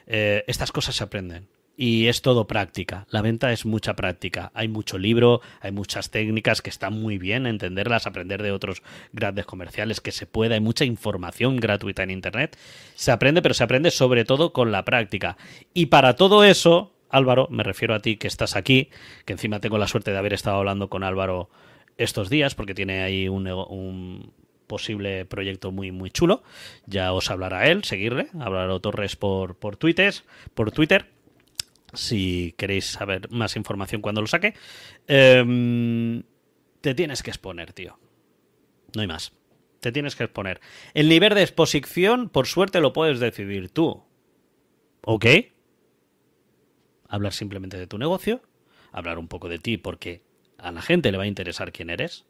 Eh, estas cosas se aprenden. Y es todo práctica. La venta es mucha práctica. Hay mucho libro, hay muchas técnicas que están muy bien entenderlas, aprender de otros grandes comerciales que se puede. Hay mucha información gratuita en Internet. Se aprende, pero se aprende sobre todo con la práctica. Y para todo eso, Álvaro, me refiero a ti que estás aquí, que encima tengo la suerte de haber estado hablando con Álvaro estos días porque tiene ahí un, un posible proyecto muy muy chulo. Ya os hablará él, seguirle, hablará Torres por, por Twitter, por Twitter. Si queréis saber más información cuando lo saque. Em, te tienes que exponer, tío. No hay más. Te tienes que exponer. El nivel de exposición, por suerte, lo puedes decidir tú. ¿Ok? Hablar simplemente de tu negocio, hablar un poco de ti porque a la gente le va a interesar quién eres,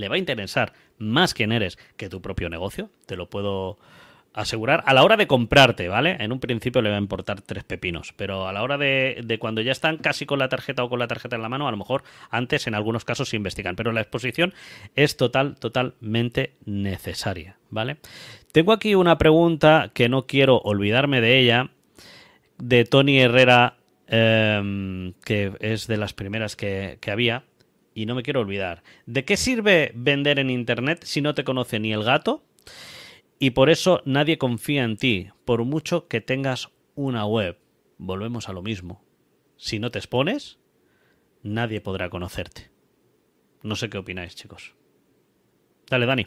le va a interesar más quién eres que tu propio negocio, te lo puedo asegurar. A la hora de comprarte, ¿vale? En un principio le va a importar tres pepinos, pero a la hora de, cuando ya están casi con la tarjeta o con la tarjeta en la mano, a lo mejor antes en algunos casos se investigan, pero la exposición es total, totalmente necesaria, ¿vale? Tengo aquí una pregunta que no quiero olvidarme de ella, de Tony Herrera, em, que es de las primeras que había, y no me quiero olvidar. ¿De qué sirve vender en Internet si no te conoce ni el gato? Y por eso nadie confía en ti, por mucho que tengas una web. Volvemos a lo mismo. Si no te expones, nadie podrá conocerte. No sé qué opináis, chicos. Dale, Dani.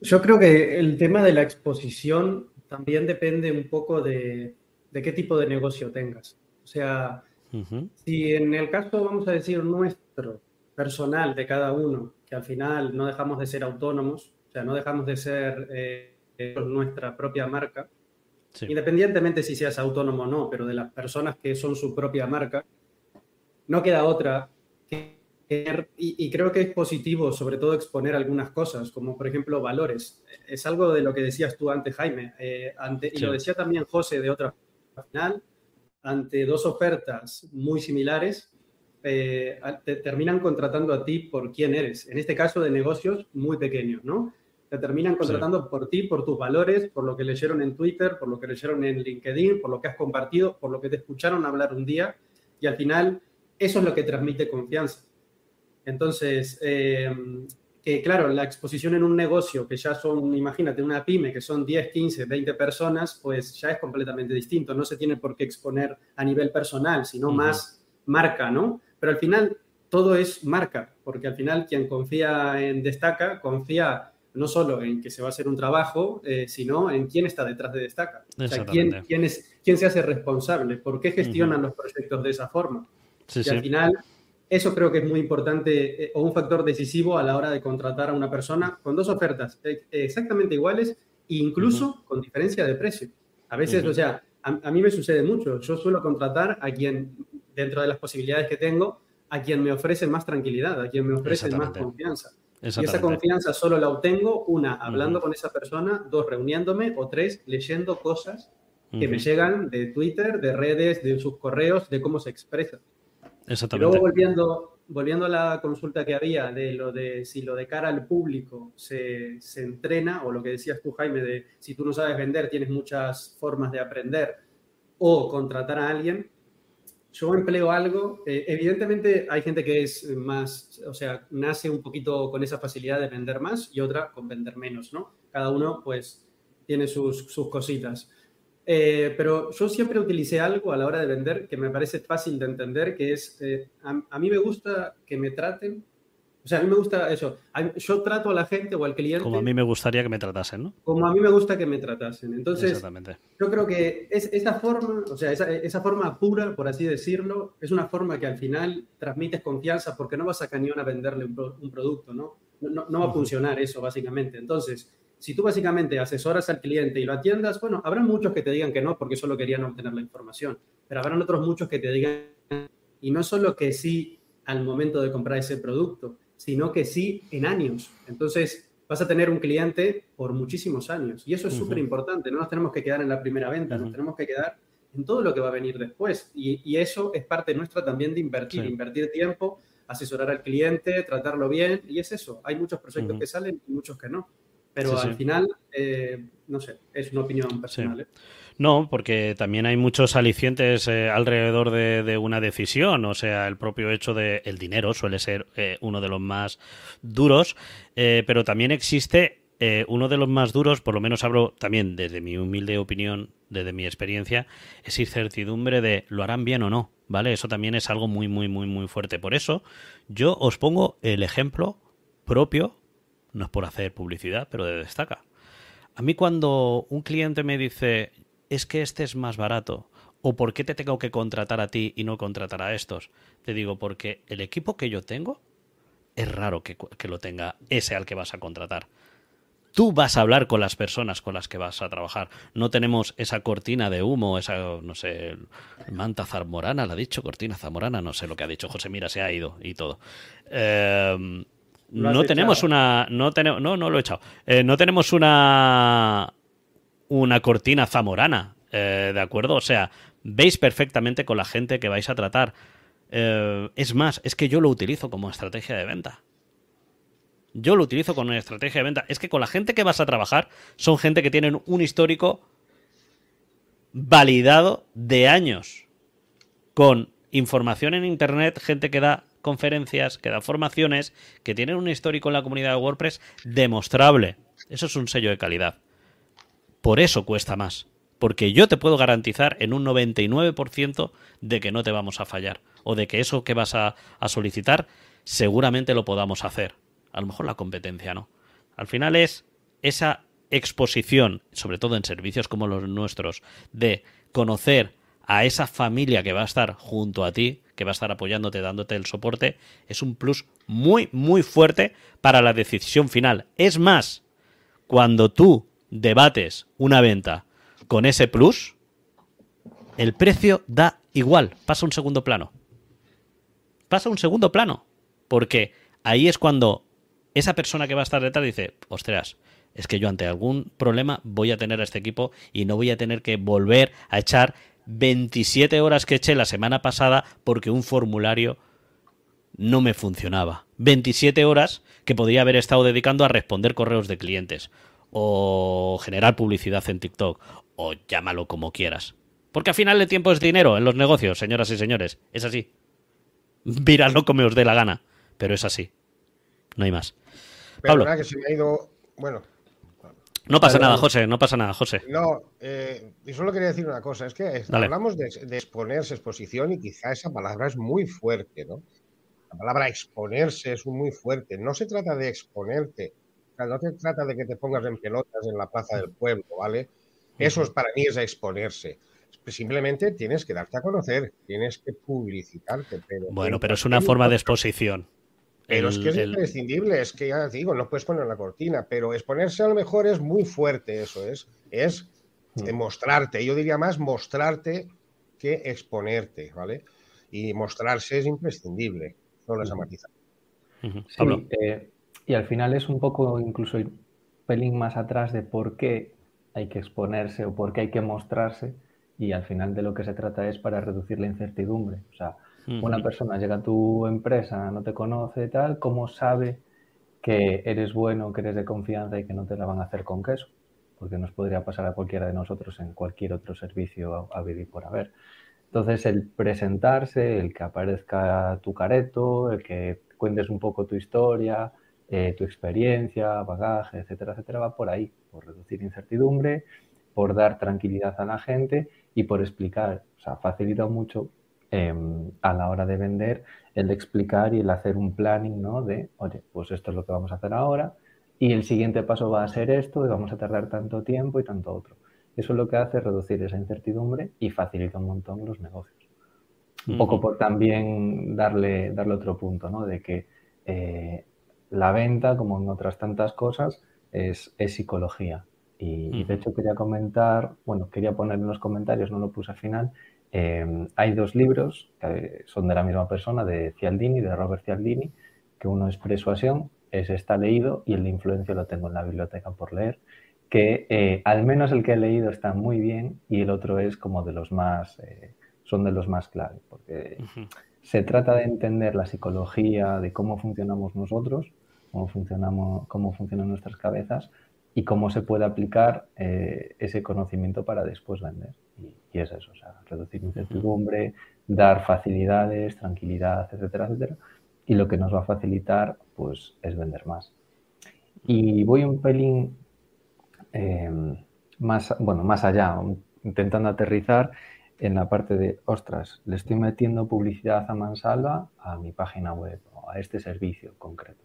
Yo creo que el tema de la exposición también depende un poco de, de qué tipo de negocio tengas. O sea, Ujú. si en el caso, vamos a decir, nuestro, personal de cada uno, que al final no dejamos de ser autónomos, o sea, no dejamos de ser eh, eh, nuestra propia marca, Sí. independientemente si seas autónomo o no, pero de las personas que son su propia marca, no queda otra que y, y creo que es positivo, sobre todo, exponer algunas cosas, como por ejemplo valores. Es algo de lo que decías tú antes, Jaime, eh, ante- y Sí. lo decía también José de otra al final, ante dos ofertas muy similares, eh, te terminan contratando a ti por quién eres. En este caso de negocios muy pequeños, ¿no? Te terminan contratando por ti, por tus valores, por lo que leyeron en Twitter, por lo que leyeron en LinkedIn, por lo que has compartido, por lo que te escucharon hablar un día. Y al final, eso es lo que transmite confianza. Entonces, eh, que claro, la exposición en un negocio que ya son, imagínate, una pyme que son 10, 15, 20 personas, pues ya es completamente distinto. No se tiene por qué exponer a nivel personal, sino Ujú. más marca, ¿no? Pero al final todo es marca, porque al final quien confía en Destaca confía no solo en que se va a hacer un trabajo, eh, sino en quién está detrás de Destaca. O sea, quién, es, quién se hace responsable, por qué gestionan los proyectos de esa forma. Sí, y al final, eso creo que es muy importante eh, o un factor decisivo a la hora de contratar a una persona con dos ofertas eh, exactamente iguales e incluso con diferencia de precio. A veces, Ujú. o sea, a, a mí me sucede mucho. Yo suelo contratar a quien, dentro de las posibilidades que tengo, a quien me ofrece más tranquilidad, a quien me ofrece más confianza. Y esa confianza solo la obtengo, una, hablando con esa persona, dos, reuniéndome, o tres, leyendo cosas que me llegan de Twitter, de redes, de sus correos, de cómo se expresa. Exactamente. luego volviendo, volviendo a la consulta que había de lo de si lo de cara al público se, se entrena, o lo que decías tú, Jaime, de si tú no sabes vender, tienes muchas formas de aprender, o contratar a alguien, yo empleo algo, eh, evidentemente hay gente que es más, o sea, nace un poquito con esa facilidad de vender más y otra con vender menos, ¿no? Cada uno pues tiene sus, sus cositas. Eh, pero yo siempre utilicé algo a la hora de vender que me parece fácil de entender, que es, eh, a, a mí me gusta que me traten, o sea, a mí me gusta eso, a- yo trato a la gente o al cliente Como a mí me gustaría que me tratasen, ¿no? como a mí me gusta que me tratasen. Entonces, Exactamente. yo creo que es, esa forma, o sea, esa, esa forma pura, por así decirlo, es una forma que al final transmites confianza porque no vas a cañón a venderle un, pro- un producto, ¿no? No, no- no va a funcionar eso, básicamente. Entonces, si tú básicamente asesoras al cliente y lo atiendas, bueno, habrá muchos que te digan que no porque solo querían obtener la información, pero habrán otros muchos que te digan, y no solo que sí al momento de comprar ese producto, sino que sí en años. Entonces, vas a tener un cliente por muchísimos años. Y eso es Ujú. súper importante. No nos tenemos que quedar en la primera venta, Ujú. nos tenemos que quedar en todo lo que va a venir después. Y, y eso es parte nuestra también de invertir, Sí. invertir tiempo, asesorar al cliente, tratarlo bien. Y es eso. Hay muchos proyectos que salen y muchos que no. Pero Sí, al sí. final, eh, no sé, es una opinión personal. ¿eh? No, porque también hay muchos alicientes eh, alrededor de, de una decisión. O sea, el propio hecho de el dinero suele ser eh, uno de los más duros, eh, pero también existe uno de los más duros, por lo menos hablo también desde mi humilde opinión, desde mi experiencia, es incertidumbre de lo harán bien o no, ¿vale? Eso también es algo muy, muy, muy, muy fuerte. Por eso yo os pongo el ejemplo propio, no es por hacer publicidad, pero de destaca. A mí cuando un cliente me dice, es que este es más barato, o por qué te tengo que contratar a ti y no contratar a estos, te digo, porque el equipo que yo tengo es raro que, que lo tenga ese al que vas a contratar tú vas a hablar con las personas con las que vas a trabajar. No tenemos esa cortina de humo, esa, no sé, manta zamorana, la ha dicho, cortina zamorana, no sé lo que ha dicho José, mira, se ha ido y todo. Em, no tenemos una, no tenemos, no, no lo he echado. Eh, no tenemos una, una cortina zamorana, eh, ¿de acuerdo? O sea, veis perfectamente con la gente que vais a tratar. Eh, es más, es que yo lo utilizo como estrategia de venta. Yo lo utilizo una estrategia de venta. Es que con la gente que vas a trabajar son gente que tienen un histórico validado de años. Con información en Internet, gente que da conferencias, que da formaciones, que tienen un histórico en la comunidad de WordPress demostrable. Eso es un sello de calidad. Por eso cuesta más. Porque yo te puedo garantizar en un 99% de que no te vamos a fallar. O de que eso que vas a, a solicitar seguramente lo podamos hacer a lo mejor la competencia no. Al final es esa exposición, sobre todo en servicios como los nuestros, de conocer a esa familia que va a estar junto a ti, que va a estar apoyándote, dándote el soporte, es un plus muy, muy fuerte para la decisión final. Es más, cuando tú debates una venta con ese plus, el precio da igual, pasa un segundo plano. Pasa un segundo plano, porque ahí es cuando esa persona que va a estar detrás dice, ostras, es que yo ante algún problema voy a tener a este equipo y no voy a tener que volver a echar 27 horas que eché la semana pasada porque un formulario no me funcionaba. 27 horas que podría haber estado dedicando a responder correos de clientes o generar publicidad en TikTok o llámalo como quieras. Porque al final el tiempo es dinero en los negocios, señoras y señores. Es así. Miradlo como os dé la gana, pero es así. No hay más. Pablo. que se me ha ido. Bueno. No pasa nada, José, no pasa nada, José. No, eh, y solo quería decir una cosa, es que hablamos de, exponerse, exposición, y quizá esa palabra es muy fuerte, ¿no? La palabra exponerse es muy fuerte. No se trata de exponerte, no se trata de que te pongas en pelotas en la plaza del pueblo, ¿vale? Eso es, para mí es exponerse. Simplemente tienes que darte a conocer, tienes que publicitarte. Pero bueno, pero es una forma de exposición. Pero es que es imprescindible, es que ya digo, no puedes poner la cortina, pero exponerse a lo mejor es muy fuerte, eso es. Es mm. mostrarte, yo diría más mostrarte que exponerte, ¿vale? Y mostrarse es imprescindible, solo esa matizar. Eh, y al final es un poco incluso un pelín más atrás de por qué hay que exponerse o por qué hay que mostrarse y al final de lo que se trata es para reducir la incertidumbre. O sea, una persona llega a tu empresa, no te conoce y tal, ¿cómo sabe que eres bueno, que eres de confianza y que no te la van a hacer con queso? Porque nos podría pasar a cualquiera de nosotros en cualquier otro servicio a, vivir por haber. Entonces, el presentarse, el que aparezca tu careto, el que cuentes un poco tu historia, eh, tu experiencia, bagaje, etcétera, etcétera, va por ahí, por reducir incertidumbre, por dar tranquilidad a la gente y por explicar. O sea, facilita mucho Em, a la hora de vender, el explicar y el hacer un planning, ¿no? De, oye, pues esto es lo que vamos a hacer ahora y el siguiente paso va a ser esto y vamos a tardar tanto tiempo y tanto otro. Eso es lo que hace reducir esa incertidumbre y facilita un montón los negocios. Un poco por también darle, darle otro punto, ¿no? De que eh, la venta, como en otras tantas cosas, es, psicología. Y, de hecho quería comentar, bueno, quería poner en los comentarios, no lo puse al final, Em, hay dos libros que son de la misma persona, de Cialdini, de Robert Cialdini, que uno es Persuasión, ese está leído y el de Influencia lo tengo en la biblioteca por leer, que eh, al menos el que he leído está muy bien y el otro es como de los más, eh, son de los más clave, porque se trata de entender la psicología, de cómo funcionamos nosotros, cómo, funcionamos, cómo funcionan nuestras cabezas y cómo se puede aplicar eh, ese conocimiento para después vender. Y, es eso, o sea, reducir incertidumbre, dar facilidades, tranquilidad, etcétera, etcétera. Y lo que nos va a facilitar, pues, es vender más. Y voy un pelín eh, más, bueno, más allá, intentando aterrizar en la parte de, ostras, le estoy metiendo publicidad a mansalva a mi página web o a este servicio concreto.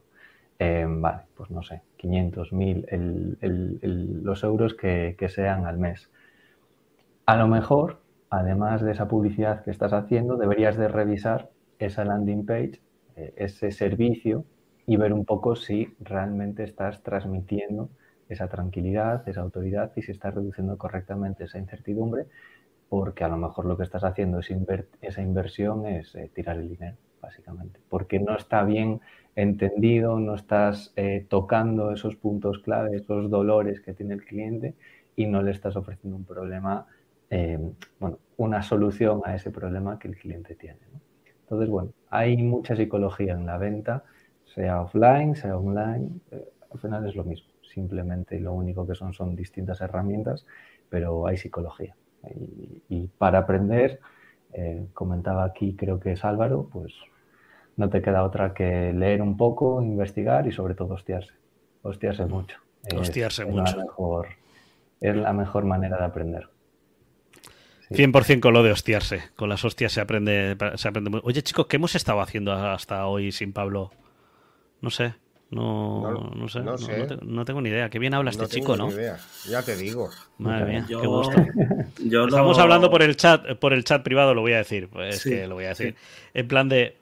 Eh, vale, pues no sé, 500, 1000, los euros que, que sean al mes. A lo mejor, además de esa publicidad que estás haciendo, deberías de revisar esa landing page, eh, ese servicio y ver un poco si realmente estás transmitiendo esa tranquilidad, esa autoridad y si estás reduciendo correctamente esa incertidumbre, porque a lo mejor lo que estás haciendo es esa inversión es eh, tirar el dinero, básicamente, porque no está bien entendido, no estás eh, tocando esos puntos clave, esos dolores que tiene el cliente y no le estás ofreciendo un problema, eh, bueno, una solución a ese problema que el cliente tiene. Entonces, bueno, hay mucha psicología en la venta, sea offline, sea online, al final es lo mismo simplemente lo único que son son distintas herramientas, pero hay psicología. Y, para aprender, eh, comentaba aquí, creo que es Álvaro, pues no te queda otra que leer un poco, investigar y sobre todo hostiarse. Hostiarse mucho. Hostiarse mucho. La mejor, es la mejor manera de aprender. 100% con lo de hostiarse. Con las hostias se aprende, se aprende muy... Oye, chicos, ¿qué hemos estado haciendo hasta hoy sin Pablo? No sé. No, no, sé, no, tengo ni idea. Qué bien habla este chico, ¿no? Idea. Ya te digo. Madre mía, qué gusto. Estamos hablando por el chat, por el chat privado, lo voy a decir. Pues que lo voy a decir. En plan de.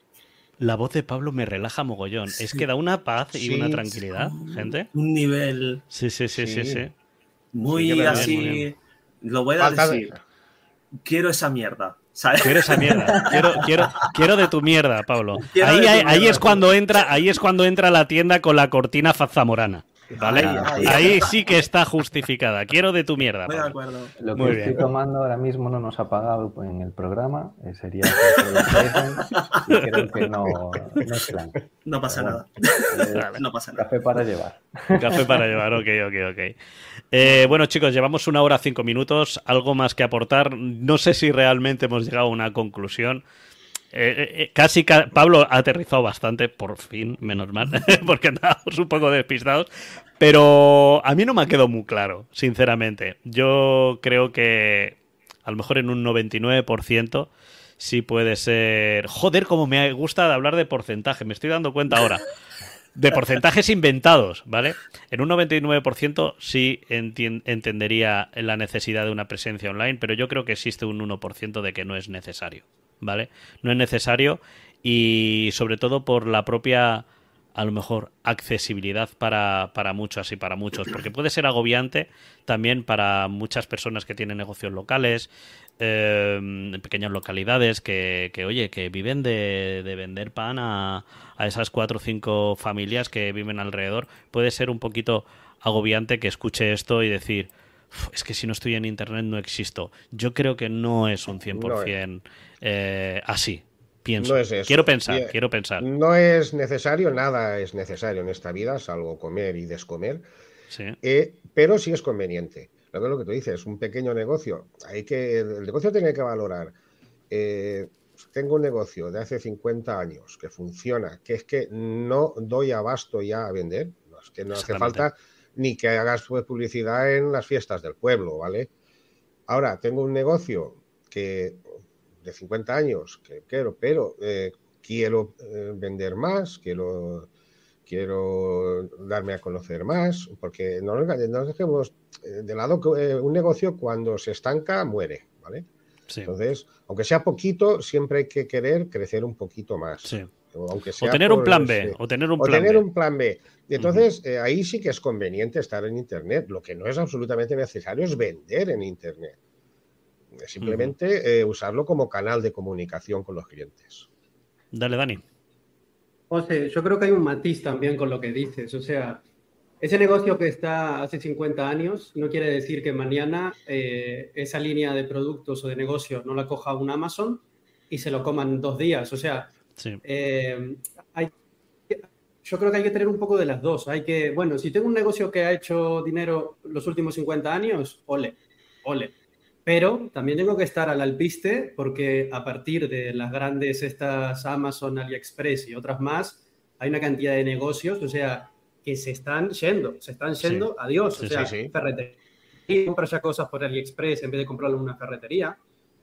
La voz de Pablo me relaja mogollón. Es que da una paz y una tranquilidad, gente. Un nivel. Sí, sí, sí, sí, sí. Muy así. Lo voy a decir. Quiero esa mierda. Quiero esa mierda. Quiero, quiero, quiero de tu mierda, Pablo. Ahí, ahí, es cuando entra, ahí es cuando entra la tienda con la cortina fazamorana. ¿Vale? Ahí, sí que está justificada. Quiero de tu mierda. de acuerdo. Lo que estoy tomando ahora mismo no nos ha pagado en el programa. Eh, sería y creo que no, no es plan. No pasa nada. no pasa nada. Café para llevar. Café para llevar, ok, ok, ok. Eh, bueno, chicos, llevamos una hora cinco minutos. Algo más que aportar. No sé si realmente hemos llegado a una conclusión. Eh, eh, eh, casi Pablo ha aterrizado bastante, por fin, menos mal, porque andábamos un poco despistados. Pero a mí no me ha quedado muy claro, sinceramente. Yo creo que a lo mejor en un 99% sí puede ser. Joder, como me gusta hablar de porcentaje, me estoy dando cuenta ahora. De porcentajes inventados, ¿vale? En un 99% sí entendería la necesidad de una presencia online, pero yo creo que existe un 1% de que no es necesario. ¿Vale? No es necesario y sobre todo por la propia a lo mejor accesibilidad para, para muchas y para muchos, porque puede ser agobiante también para muchas personas que tienen negocios locales, eh, en pequeñas localidades, que, que, oye, que viven de, de vender pan a, a, esas cuatro o cinco familias que viven alrededor. Puede ser un poquito agobiante que escuche esto y decir, es que si no estoy en internet no existo. Yo creo que no es un 100% eh, así. Pienso. Quiero pensar, quiero pensar. No es necesario, nada es necesario en esta vida, salvo comer y descomer. Sí. Eh, pero sí es conveniente. Lo que, lo que tú dices, un pequeño negocio. Hay que, el negocio tiene que valorar. Eh, tengo un negocio de hace 50 años que funciona, que es que no doy abasto ya a vender. No, es que no hace falta ni que hagas publicidad en las fiestas del pueblo, ¿vale? Ahora, tengo un negocio que de 50 años que quiero, pero eh, quiero eh, vender más, quiero, quiero darme a conocer más, porque no nos dejemos eh, de lado que un negocio cuando se estanca muere, ¿vale? Entonces, aunque sea poquito, siempre hay que querer crecer un poquito más. Sí. O, tener un plan B. O tener un plan tener B. un plan B. Y entonces eh, ahí sí que es conveniente estar en Internet. Lo que no es absolutamente necesario es vender en Internet. Simplemente eh, usarlo como canal de comunicación con los clientes. Dale, Dani. José, yo creo que hay un matiz también con lo que dices. O sea, ese negocio que está hace 50 años no quiere decir que mañana eh, esa línea de productos o de negocio no la coja un Amazon y se lo coman dos días. O sea, eh, hay, yo creo que hay que tener un poco de las dos. Hay que, bueno, si tengo un negocio que ha hecho dinero los últimos 50 años, ole, ole. Pero también tengo que estar al alpiste porque a partir de las grandes estas Amazon, AliExpress y otras más, hay una cantidad de negocios. O sea, que se están yendo, se están yendo, adiós. Sí, o sea, sí, sí. ferretería, compras ya cosas por AliExpress en vez de comprarlo en una ferretería,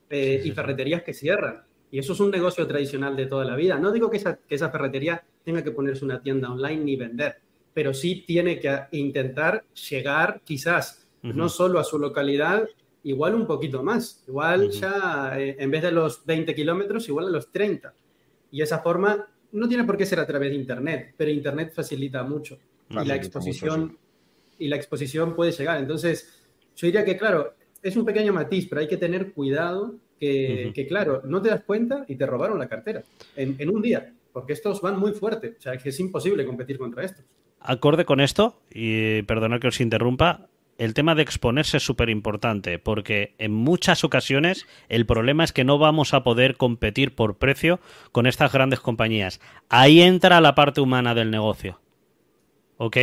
eh, Sí, sí, y ferreterías que cierran. Y eso es un negocio tradicional de toda la vida. No digo que esa, que esa ferretería tenga que ponerse una tienda online ni vender, pero sí tiene que intentar llegar quizás no solo a su localidad, igual un poquito más. Igual ya eh, en vez de los 20 kilómetros, igual a los 30. Y esa forma no tiene por qué ser a través de Internet, pero Internet facilita mucho. y la exposición mucho, y la exposición puede llegar. Entonces, yo diría que, claro, es un pequeño matiz, pero hay que tener cuidado que, claro, no te das cuenta y te robaron la cartera en, en un día, porque estos van muy fuerte. O sea, que es imposible competir contra estos. Acorde con esto, y perdonad que os interrumpa, el tema de exponerse es súper importante, porque en muchas ocasiones el problema es que no vamos a poder competir por precio con estas grandes compañías. Ahí entra la parte humana del negocio. ¿Ok?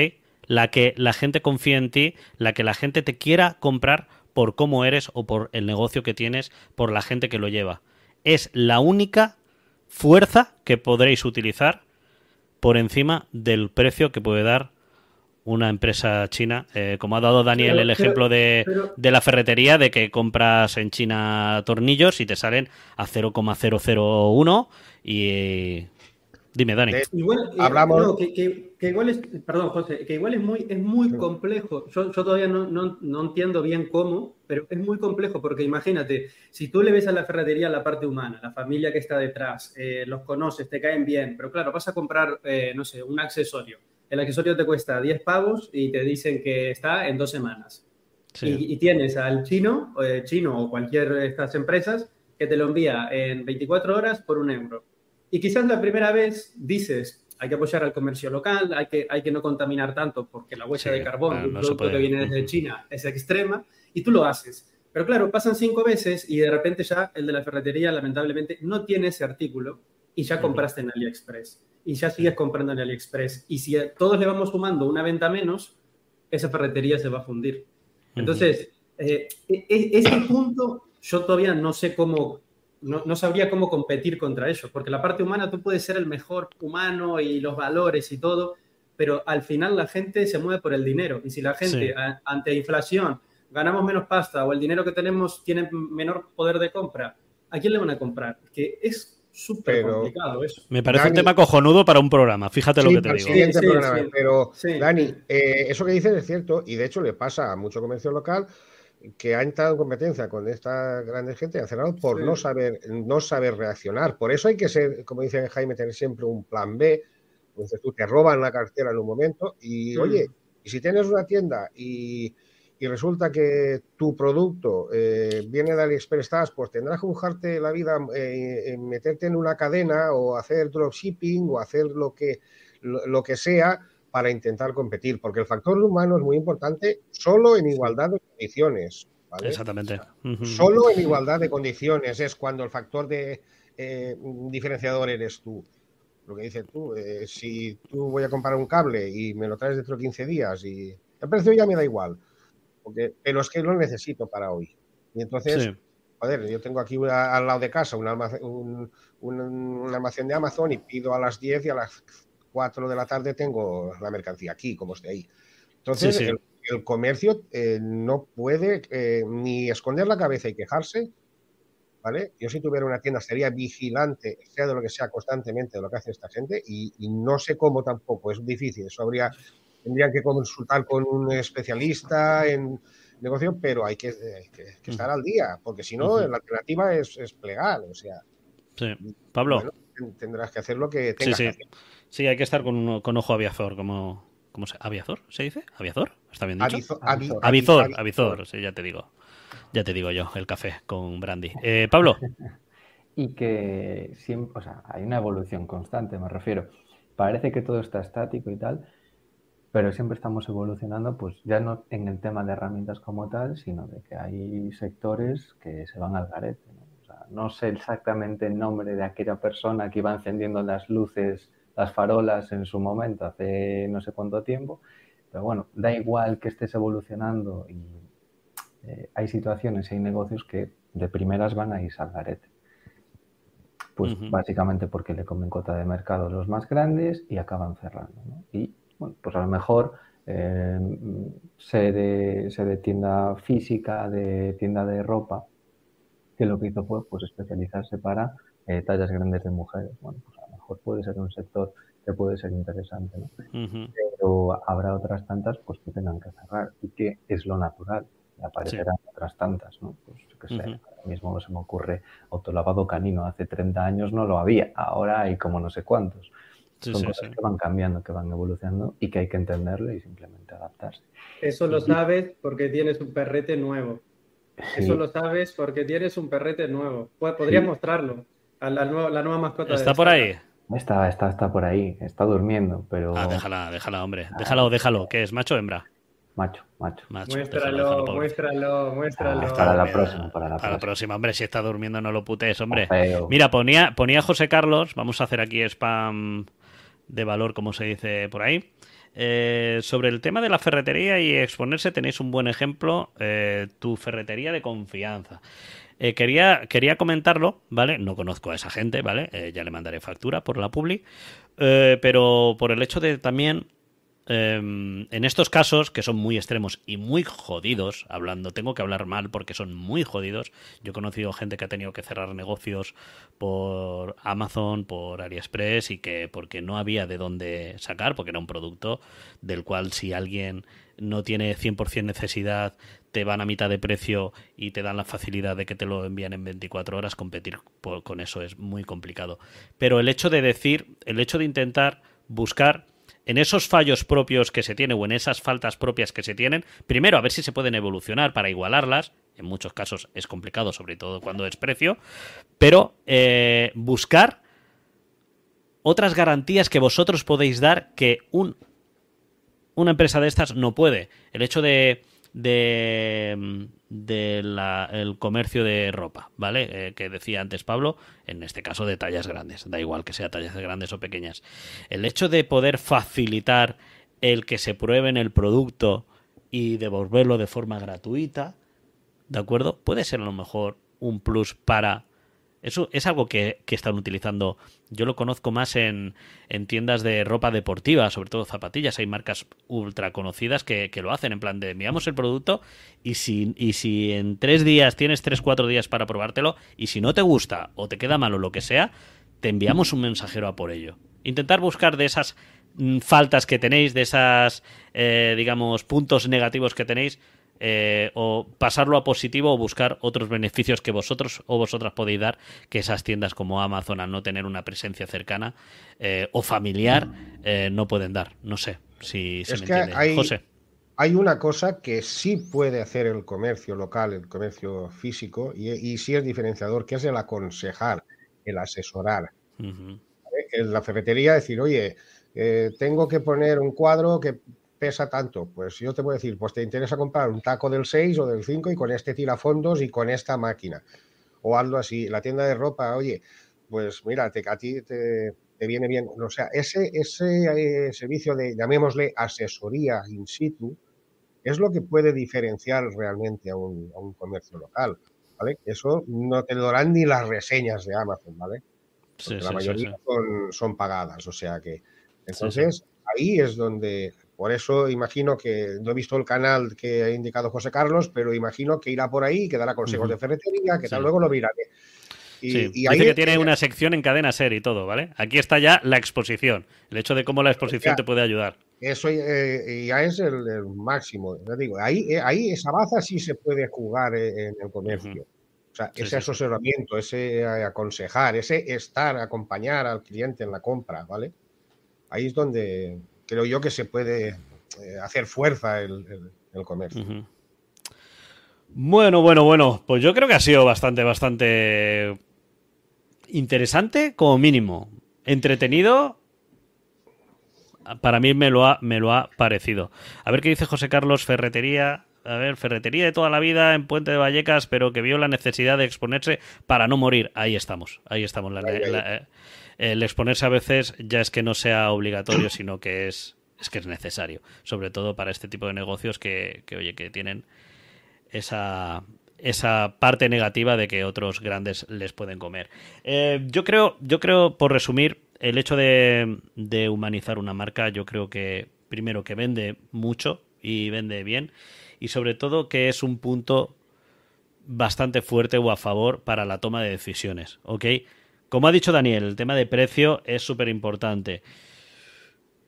La que la gente confía en ti, la que la gente te quiera comprar por cómo eres o por el negocio que tienes, por la gente que lo lleva. Es la única fuerza que podréis utilizar por encima del precio que puede dar una empresa china. Eh, como ha dado Daniel Pero- el pero- ejemplo de, pero- de la ferretería, de que compras en China tornillos y te salen a 0,001 y... Dime, Dani. De- Igual, eh, Hablamos- no, que, que- que igual es, perdón, José, que igual es muy, es muy Sí. complejo. Yo, yo todavía no, no, no entiendo bien cómo, pero es muy complejo porque imagínate, si tú le ves a la ferretería la parte humana, la familia que está detrás, eh, los conoces, te caen bien, pero claro, vas a comprar, eh, no sé, un accesorio. El accesorio te cuesta 10 pavos y te dicen que está en dos semanas. Sí. Y, y tienes al chino, eh, chino o cualquier de estas empresas que te lo envía en 24 horas por un euro. Y quizás la primera vez dices, hay que apoyar al comercio local, hay que, hay que no contaminar tanto porque la huella Sí, de carbón claro, un no producto que viene desde. China es extrema y tú lo haces. Pero claro, pasan cinco veces y de repente ya el de la ferretería lamentablemente no tiene ese artículo y ya compraste en AliExpress y ya sigues comprando en AliExpress. Y si a todos le vamos sumando una venta menos, esa ferretería se va a fundir. Entonces, eh, e- e- ese punto yo todavía no sé cómo, no, no sabría cómo competir contra ello, porque la parte humana tú puedes ser el mejor humano y los valores y todo, pero al final la gente se mueve por el dinero. Y si la gente Sí. a- ante inflación ganamos menos pasta o el dinero que tenemos tiene menor poder de compra, ¿a quién le van a comprar? Que es súper complicado eso. Me parece un tema cojonudo para un programa, fíjate lo que te digo. siguiente Sí, sí, programa. sí. Pero, Sí. Dani, eh, eso que dices es cierto y de hecho le pasa a mucho comercio local que ha entrado en competencia con esta grande gente ha cerrado por Sí. no saber no saber reaccionar. Por eso hay que ser, como dice Jaime, tener siempre un plan B. Entonces tú te roban la cartera en un momento y, Mm. oye, y si tienes una tienda y, y resulta que tu producto eh, viene de AliExpress, pues tendrás que buscarte la vida, eh, en meterte en una cadena o hacer dropshipping o hacer lo que, lo, lo que sea para intentar competir, porque el factor humano es muy importante solo en igualdad de condiciones. ¿vale? Exactamente. Solo en igualdad de condiciones es cuando el factor de eh, diferenciador eres tú. Lo que dices tú, eh, si tú voy a comprar un cable y me lo traes dentro de 15 días y el precio ya me da igual, porque, pero es que lo necesito para hoy. Y entonces, Sí. joder, yo tengo aquí una- al lado de casa un almacén, un, un- un almacén de Amazon y pido a las 10 y a las 4 de la tarde tengo la mercancía aquí, como esté ahí. Entonces, Sí, sí. El, el comercio eh, no puede eh, ni esconder la cabeza y quejarse, ¿vale? Yo si tuviera una tienda sería vigilante, sea de lo que sea, constantemente de lo que hace esta gente y, y no sé cómo tampoco, es difícil, eso habría, tendrían que consultar con un especialista en negocio, pero hay que, eh, que- que estar al día, porque si no, Ujú. la alternativa es, es plegar, o sea, Sí. Pablo, bueno, ten- tendrás que hacer lo que sí, tengas sí. que hacer. Sí, hay que estar con, uno- con ojo aviazor, como... ¿Cómo se ¿Aviazor se dice? ¿Aviazor? ¿Está bien dicho? Avizo- avi- Avizor. Avizor, avi- avizor, sí, ya te digo. Ya te digo yo, el café con brandy. Eh, Pablo, y que siempre, o sea, hay una evolución constante, me refiero. Parece que todo está estático y tal, pero siempre estamos evolucionando, pues ya no en el tema de herramientas como tal, sino de que hay sectores que se van al garete. ¿no? O sea, no sé exactamente el nombre de aquella persona que iba encendiendo las luces, las farolas en su momento, hace no sé cuánto tiempo, pero bueno, da igual que estés evolucionando y eh, hay situaciones, hay negocios que de primeras van a ir al garete. Pues básicamente porque le comen cota de mercado los más grandes y acaban cerrando. ¿no? Y Bueno, pues a lo mejor eh, sé, de, sé de tienda física, de tienda de ropa, que lo que hizo fue pues, especializarse para eh, tallas grandes de mujeres. Bueno, pues mejor puede ser un sector que puede ser interesante, ¿no? Pero habrá otras tantas pues que tengan que cerrar y que es lo natural. Aparecerán otras tantas, ¿no? Pues que sé, ahora mismo se me ocurre autolavado canino. Hace 30 años no lo había, ahora hay como no sé cuántos. Son cosas que van cambiando, que van evolucionando y que hay que entenderlo y simplemente adaptarse. Eso lo sabes porque tienes un perrete nuevo. Eso lo sabes porque tienes un perrete nuevo. Podrías mostrarlo. A la, nueva, la nueva mascota. ¿Está por ahí? Está, está, está por ahí. Está durmiendo, pero. Ah, déjala, déjala, hombre. Déjalo, déjalo. ¿Qué es? ¿Macho o hembra? Macho, macho. muéstralo, muéstralo, muéstralo. para la próxima, para la, para la próxima. Hombre, si está durmiendo no lo putes, hombre. Mira, ponía, ponía José Carlos, vamos a hacer aquí spam de valor, como se dice por ahí. Eh, sobre el tema de la ferretería y exponerse, tenéis un buen ejemplo, eh, tu ferretería de confianza. Eh, quería, quería comentarlo, ¿vale? No conozco a esa gente, ¿vale? ya le mandaré factura por la publi. pero por el hecho de también Em, en estos casos, que son muy extremos y muy jodidos, hablando, tengo que hablar mal porque son muy jodidos. Yo he conocido gente que ha tenido que cerrar negocios por Amazon, por AliExpress y que porque no había de dónde sacar, porque era un producto del cual si alguien no tiene 100% necesidad, te van a mitad de precio y te dan la facilidad de que te lo envían en 24 horas, competir con eso es muy complicado. Pero el hecho de decir, el hecho de intentar buscar en esos fallos propios que se tienen o en esas faltas propias que se tienen, primero a ver si se pueden evolucionar para igualarlas. En muchos casos es complicado, sobre todo cuando es precio, pero eh, buscar otras garantías que vosotros podéis dar que un, una empresa de estas no puede. El hecho de de, el comercio de ropa, ¿vale? Eh, que decía antes Pablo, en este caso de tallas grandes, da igual que sea tallas grandes o pequeñas. El hecho de poder facilitar el que se prueben el producto y devolverlo de forma gratuita, ¿de acuerdo? Puede ser a lo mejor un plus para eso es algo que, están utilizando. Yo lo conozco más en, tiendas de ropa deportiva, sobre todo zapatillas. Hay marcas ultra conocidas que, lo hacen, en plan de enviamos el producto y si, y si en tres días tienes tres, cuatro días para probártelo y si no te gusta o te queda mal o lo que sea, te enviamos un mensajero a por ello. Intentar buscar de esas mm, faltas que tenéis, de esas, eh, digamos, puntos negativos que tenéis, eh, o pasarlo a positivo o buscar otros beneficios que vosotros o vosotras podéis dar que esas tiendas como Amazon al no tener una presencia cercana eh, o familiar eh, no pueden dar. No sé si se me entiende. Hay, José. Hay una cosa que sí puede hacer el comercio local, el comercio físico, y, sí es diferenciador, que es el aconsejar, el asesorar. En la ferretería decir, oye, tengo que poner un cuadro que pesa tanto? Pues yo te voy a decir, pues te interesa comprar un taco del 6 o del 5 y con este tira fondos y con esta máquina. O algo así. La tienda de ropa, oye, pues mira, a ti te, viene bien. O sea, ese, ese eh, servicio de, llamémosle, asesoría in situ, es lo que puede diferenciar realmente a un, comercio local. ¿Vale? Eso no te lo darán ni las reseñas de Amazon, ¿vale? la mayoría Son, pagadas, o sea que. Entonces, ahí es donde por eso imagino que no he visto el canal que ha indicado José Carlos, pero imagino que irá por ahí, que dará consejos de ferretería, que tal, luego lo miraré. Y, sí, y ahí, que tiene una sección en cadena ser y todo, ¿vale? Aquí está ya la exposición, el hecho de cómo la exposición te puede ayudar. Eso eh, ya es el, máximo. digo, ahí, eh, ahí esa baza sí se puede jugar en el comercio. O sea, ese asesoramiento, ese eh, aconsejar, ese estar, acompañar al cliente en la compra, ¿vale? Ahí es donde, creo yo que se puede eh, hacer fuerza el, comercio. Bueno, bueno, bueno, pues yo creo que ha sido bastante, bastante interesante como mínimo. Entretenido, para mí me lo ha, me lo ha parecido. A ver qué dice José Carlos Ferretería. A ver, ferretería de toda la vida en Puente de Vallecas, pero que vio la necesidad de exponerse para no morir. Ahí estamos, ahí estamos. La, eh, el exponerse a veces ya es que no sea obligatorio, sino que es, es que es necesario, sobre todo para este tipo de negocios que, oye, que tienen esa, esa parte negativa de que otros grandes les pueden comer. Eh, yo creo, yo creo, por resumir, el hecho de, de, humanizar una marca, yo creo que primero que vende mucho y vende bien y sobre todo que es un punto bastante fuerte o a favor para la toma de decisiones, ¿ok? Como ha dicho Daniel, el tema de precio es súper importante.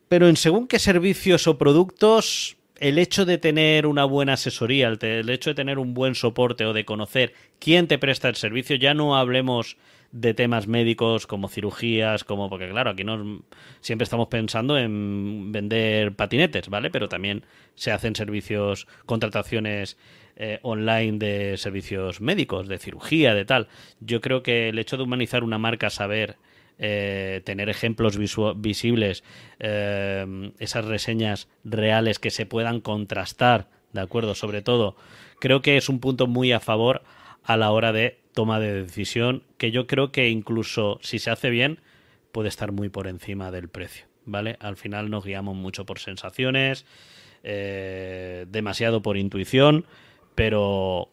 Pero en según qué servicios o productos, el hecho de tener una buena asesoría, el, hecho de tener un buen soporte o de conocer quién te presta el servicio, ya no hablemos de temas médicos como cirugías, como porque claro, aquí siempre estamos pensando en vender patinetes, ¿vale? Pero también se hacen servicios, contrataciones eh, online de servicios médicos, de cirugía, de tal. Yo creo que el hecho de humanizar una marca, saber eh, tener ejemplos visibles, eh, esas reseñas reales que se puedan contrastar, ¿de acuerdo? Sobre todo, creo que es un punto muy a favor a la hora de toma de decisión, que yo creo que incluso si se hace bien, puede estar muy por encima del precio, ¿vale? Al final nos guiamos mucho por sensaciones, demasiado por intuición, pero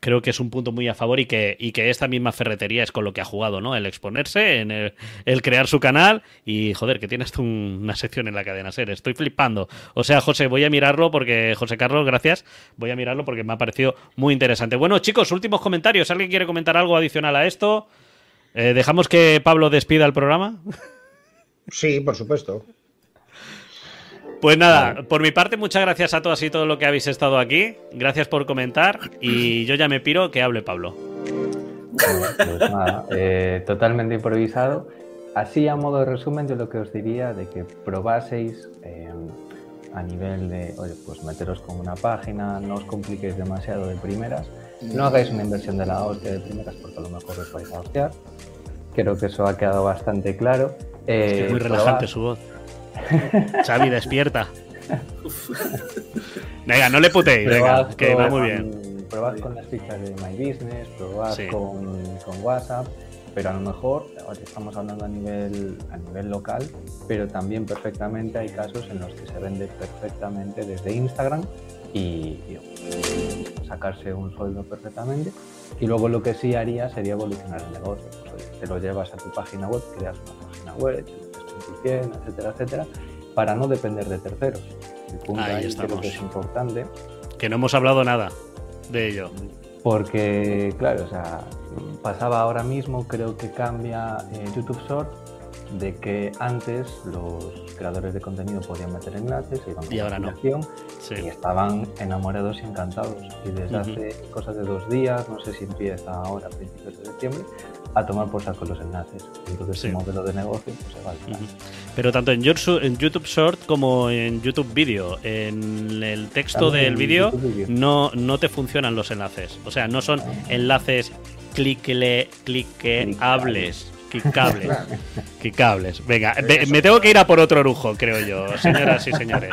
creo que es un punto muy a favor y que, y que esta misma ferretería es con lo que ha jugado, ¿no? El exponerse, en el, crear su canal y, joder, que tienes tú una sección en la cadena SER. Estoy flipando. O sea, José, voy a mirarlo porque, José Carlos, gracias. Voy a mirarlo porque me ha parecido muy interesante. Bueno, chicos, últimos comentarios. ¿Alguien quiere comentar algo adicional a esto? Eh, ¿Dejamos que Pablo despida el programa? Sí, por supuesto. Pues nada, por mi parte, muchas gracias a todas y todos lo que habéis estado aquí. Gracias por comentar. Y yo ya me piro que hable Pablo. pues nada, eh, totalmente improvisado. Así a modo de resumen, yo lo que os diría de que probaseis eh, a nivel de, oye, pues meteros con una página, no os compliquéis demasiado de primeras, no hagáis una inversión de la hostia de primeras porque a lo mejor os vais a hostiar. Creo que eso ha quedado bastante claro. es muy relajante su voz. Xavi, despierta. Venga, no le putéis, venga, que va muy bien. Probad con las fichas de My Business, probad con, WhatsApp, pero a lo mejor estamos hablando a nivel, a nivel local, pero también perfectamente hay casos en los que se vende perfectamente desde Instagram y, sacarse un sueldo perfectamente. Y luego lo que sí haría sería evolucionar el negocio. Pues, te lo llevas a tu página web, creas una página web, etcétera, etcétera, para no depender de terceros. El punto ahí, creo que es importante. Que no hemos hablado nada de ello. Porque, claro, o sea, pasaba ahora mismo, creo que cambia eh, YouTube Short, de que antes los creadores de contenido podían meter enlaces y, ahora no. y estaban enamorados y encantados. Y desde hace cosas de dos días, no sé si empieza ahora a principios de septiembre, a tomar por saco los enlaces. Entonces sí. el modelo de negocio pues, se va al Pero tanto en YouTube, Short como en YouTube Video, en el texto del vídeo no, no te funcionan los enlaces. O sea, no son ah. enlaces clique, cliqueables. Clicables. cables Venga, me tengo que ir a por otro lujo, creo yo, señoras y señores.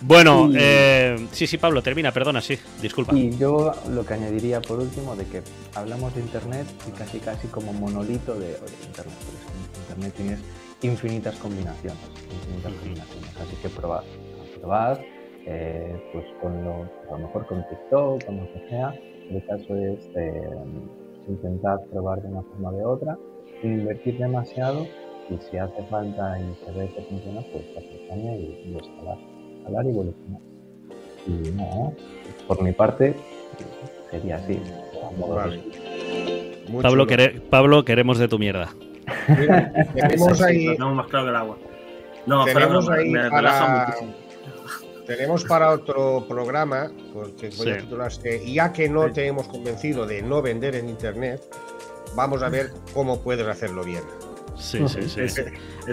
Bueno, eh, sí, sí, Pablo, termina, perdona, sí, disculpa. Y yo lo que añadiría por último de que hablamos de Internet y casi casi como monolito de Internet. Internet tienes infinitas combinaciones, infinitas combinaciones, así que probad, probad, eh, pues con lo, a lo mejor con TikTok, con lo que sea, el caso es eh, intentar probar de una forma o de otra, sin invertir demasiado y si hace falta y se ve que funciona, pues hacer y, y escalar hablar y evolucionar. Y no, por mi parte, sería así. Pablo, Pablo, queremos de tu mierda. tenemos ahí. más claro que el agua. No, tenemos ahí para, tenemos para otro programa, porque voy a titularse, ya que no te hemos convencido de no vender en internet, vamos a ver cómo puedes hacerlo bien. Sí, sí, sí.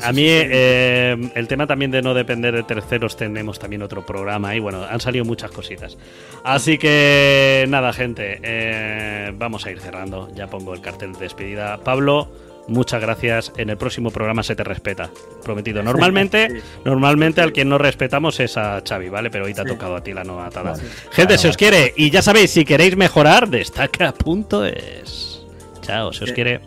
a mí eh, el tema también de no depender de terceros tenemos también otro programa y bueno, han salido muchas cositas. Así que nada, gente, eh, vamos a ir cerrando. Ya pongo el cartel de despedida. Pablo, muchas gracias. En el próximo programa se te respeta, prometido. Normalmente, normalmente al quien no respetamos es a Xavi, ¿vale? Pero hoy te ha tocado a ti la nueva atada. Gente, se os quiere y ya sabéis, si queréis mejorar, destaca.es. Chao, se os quiere.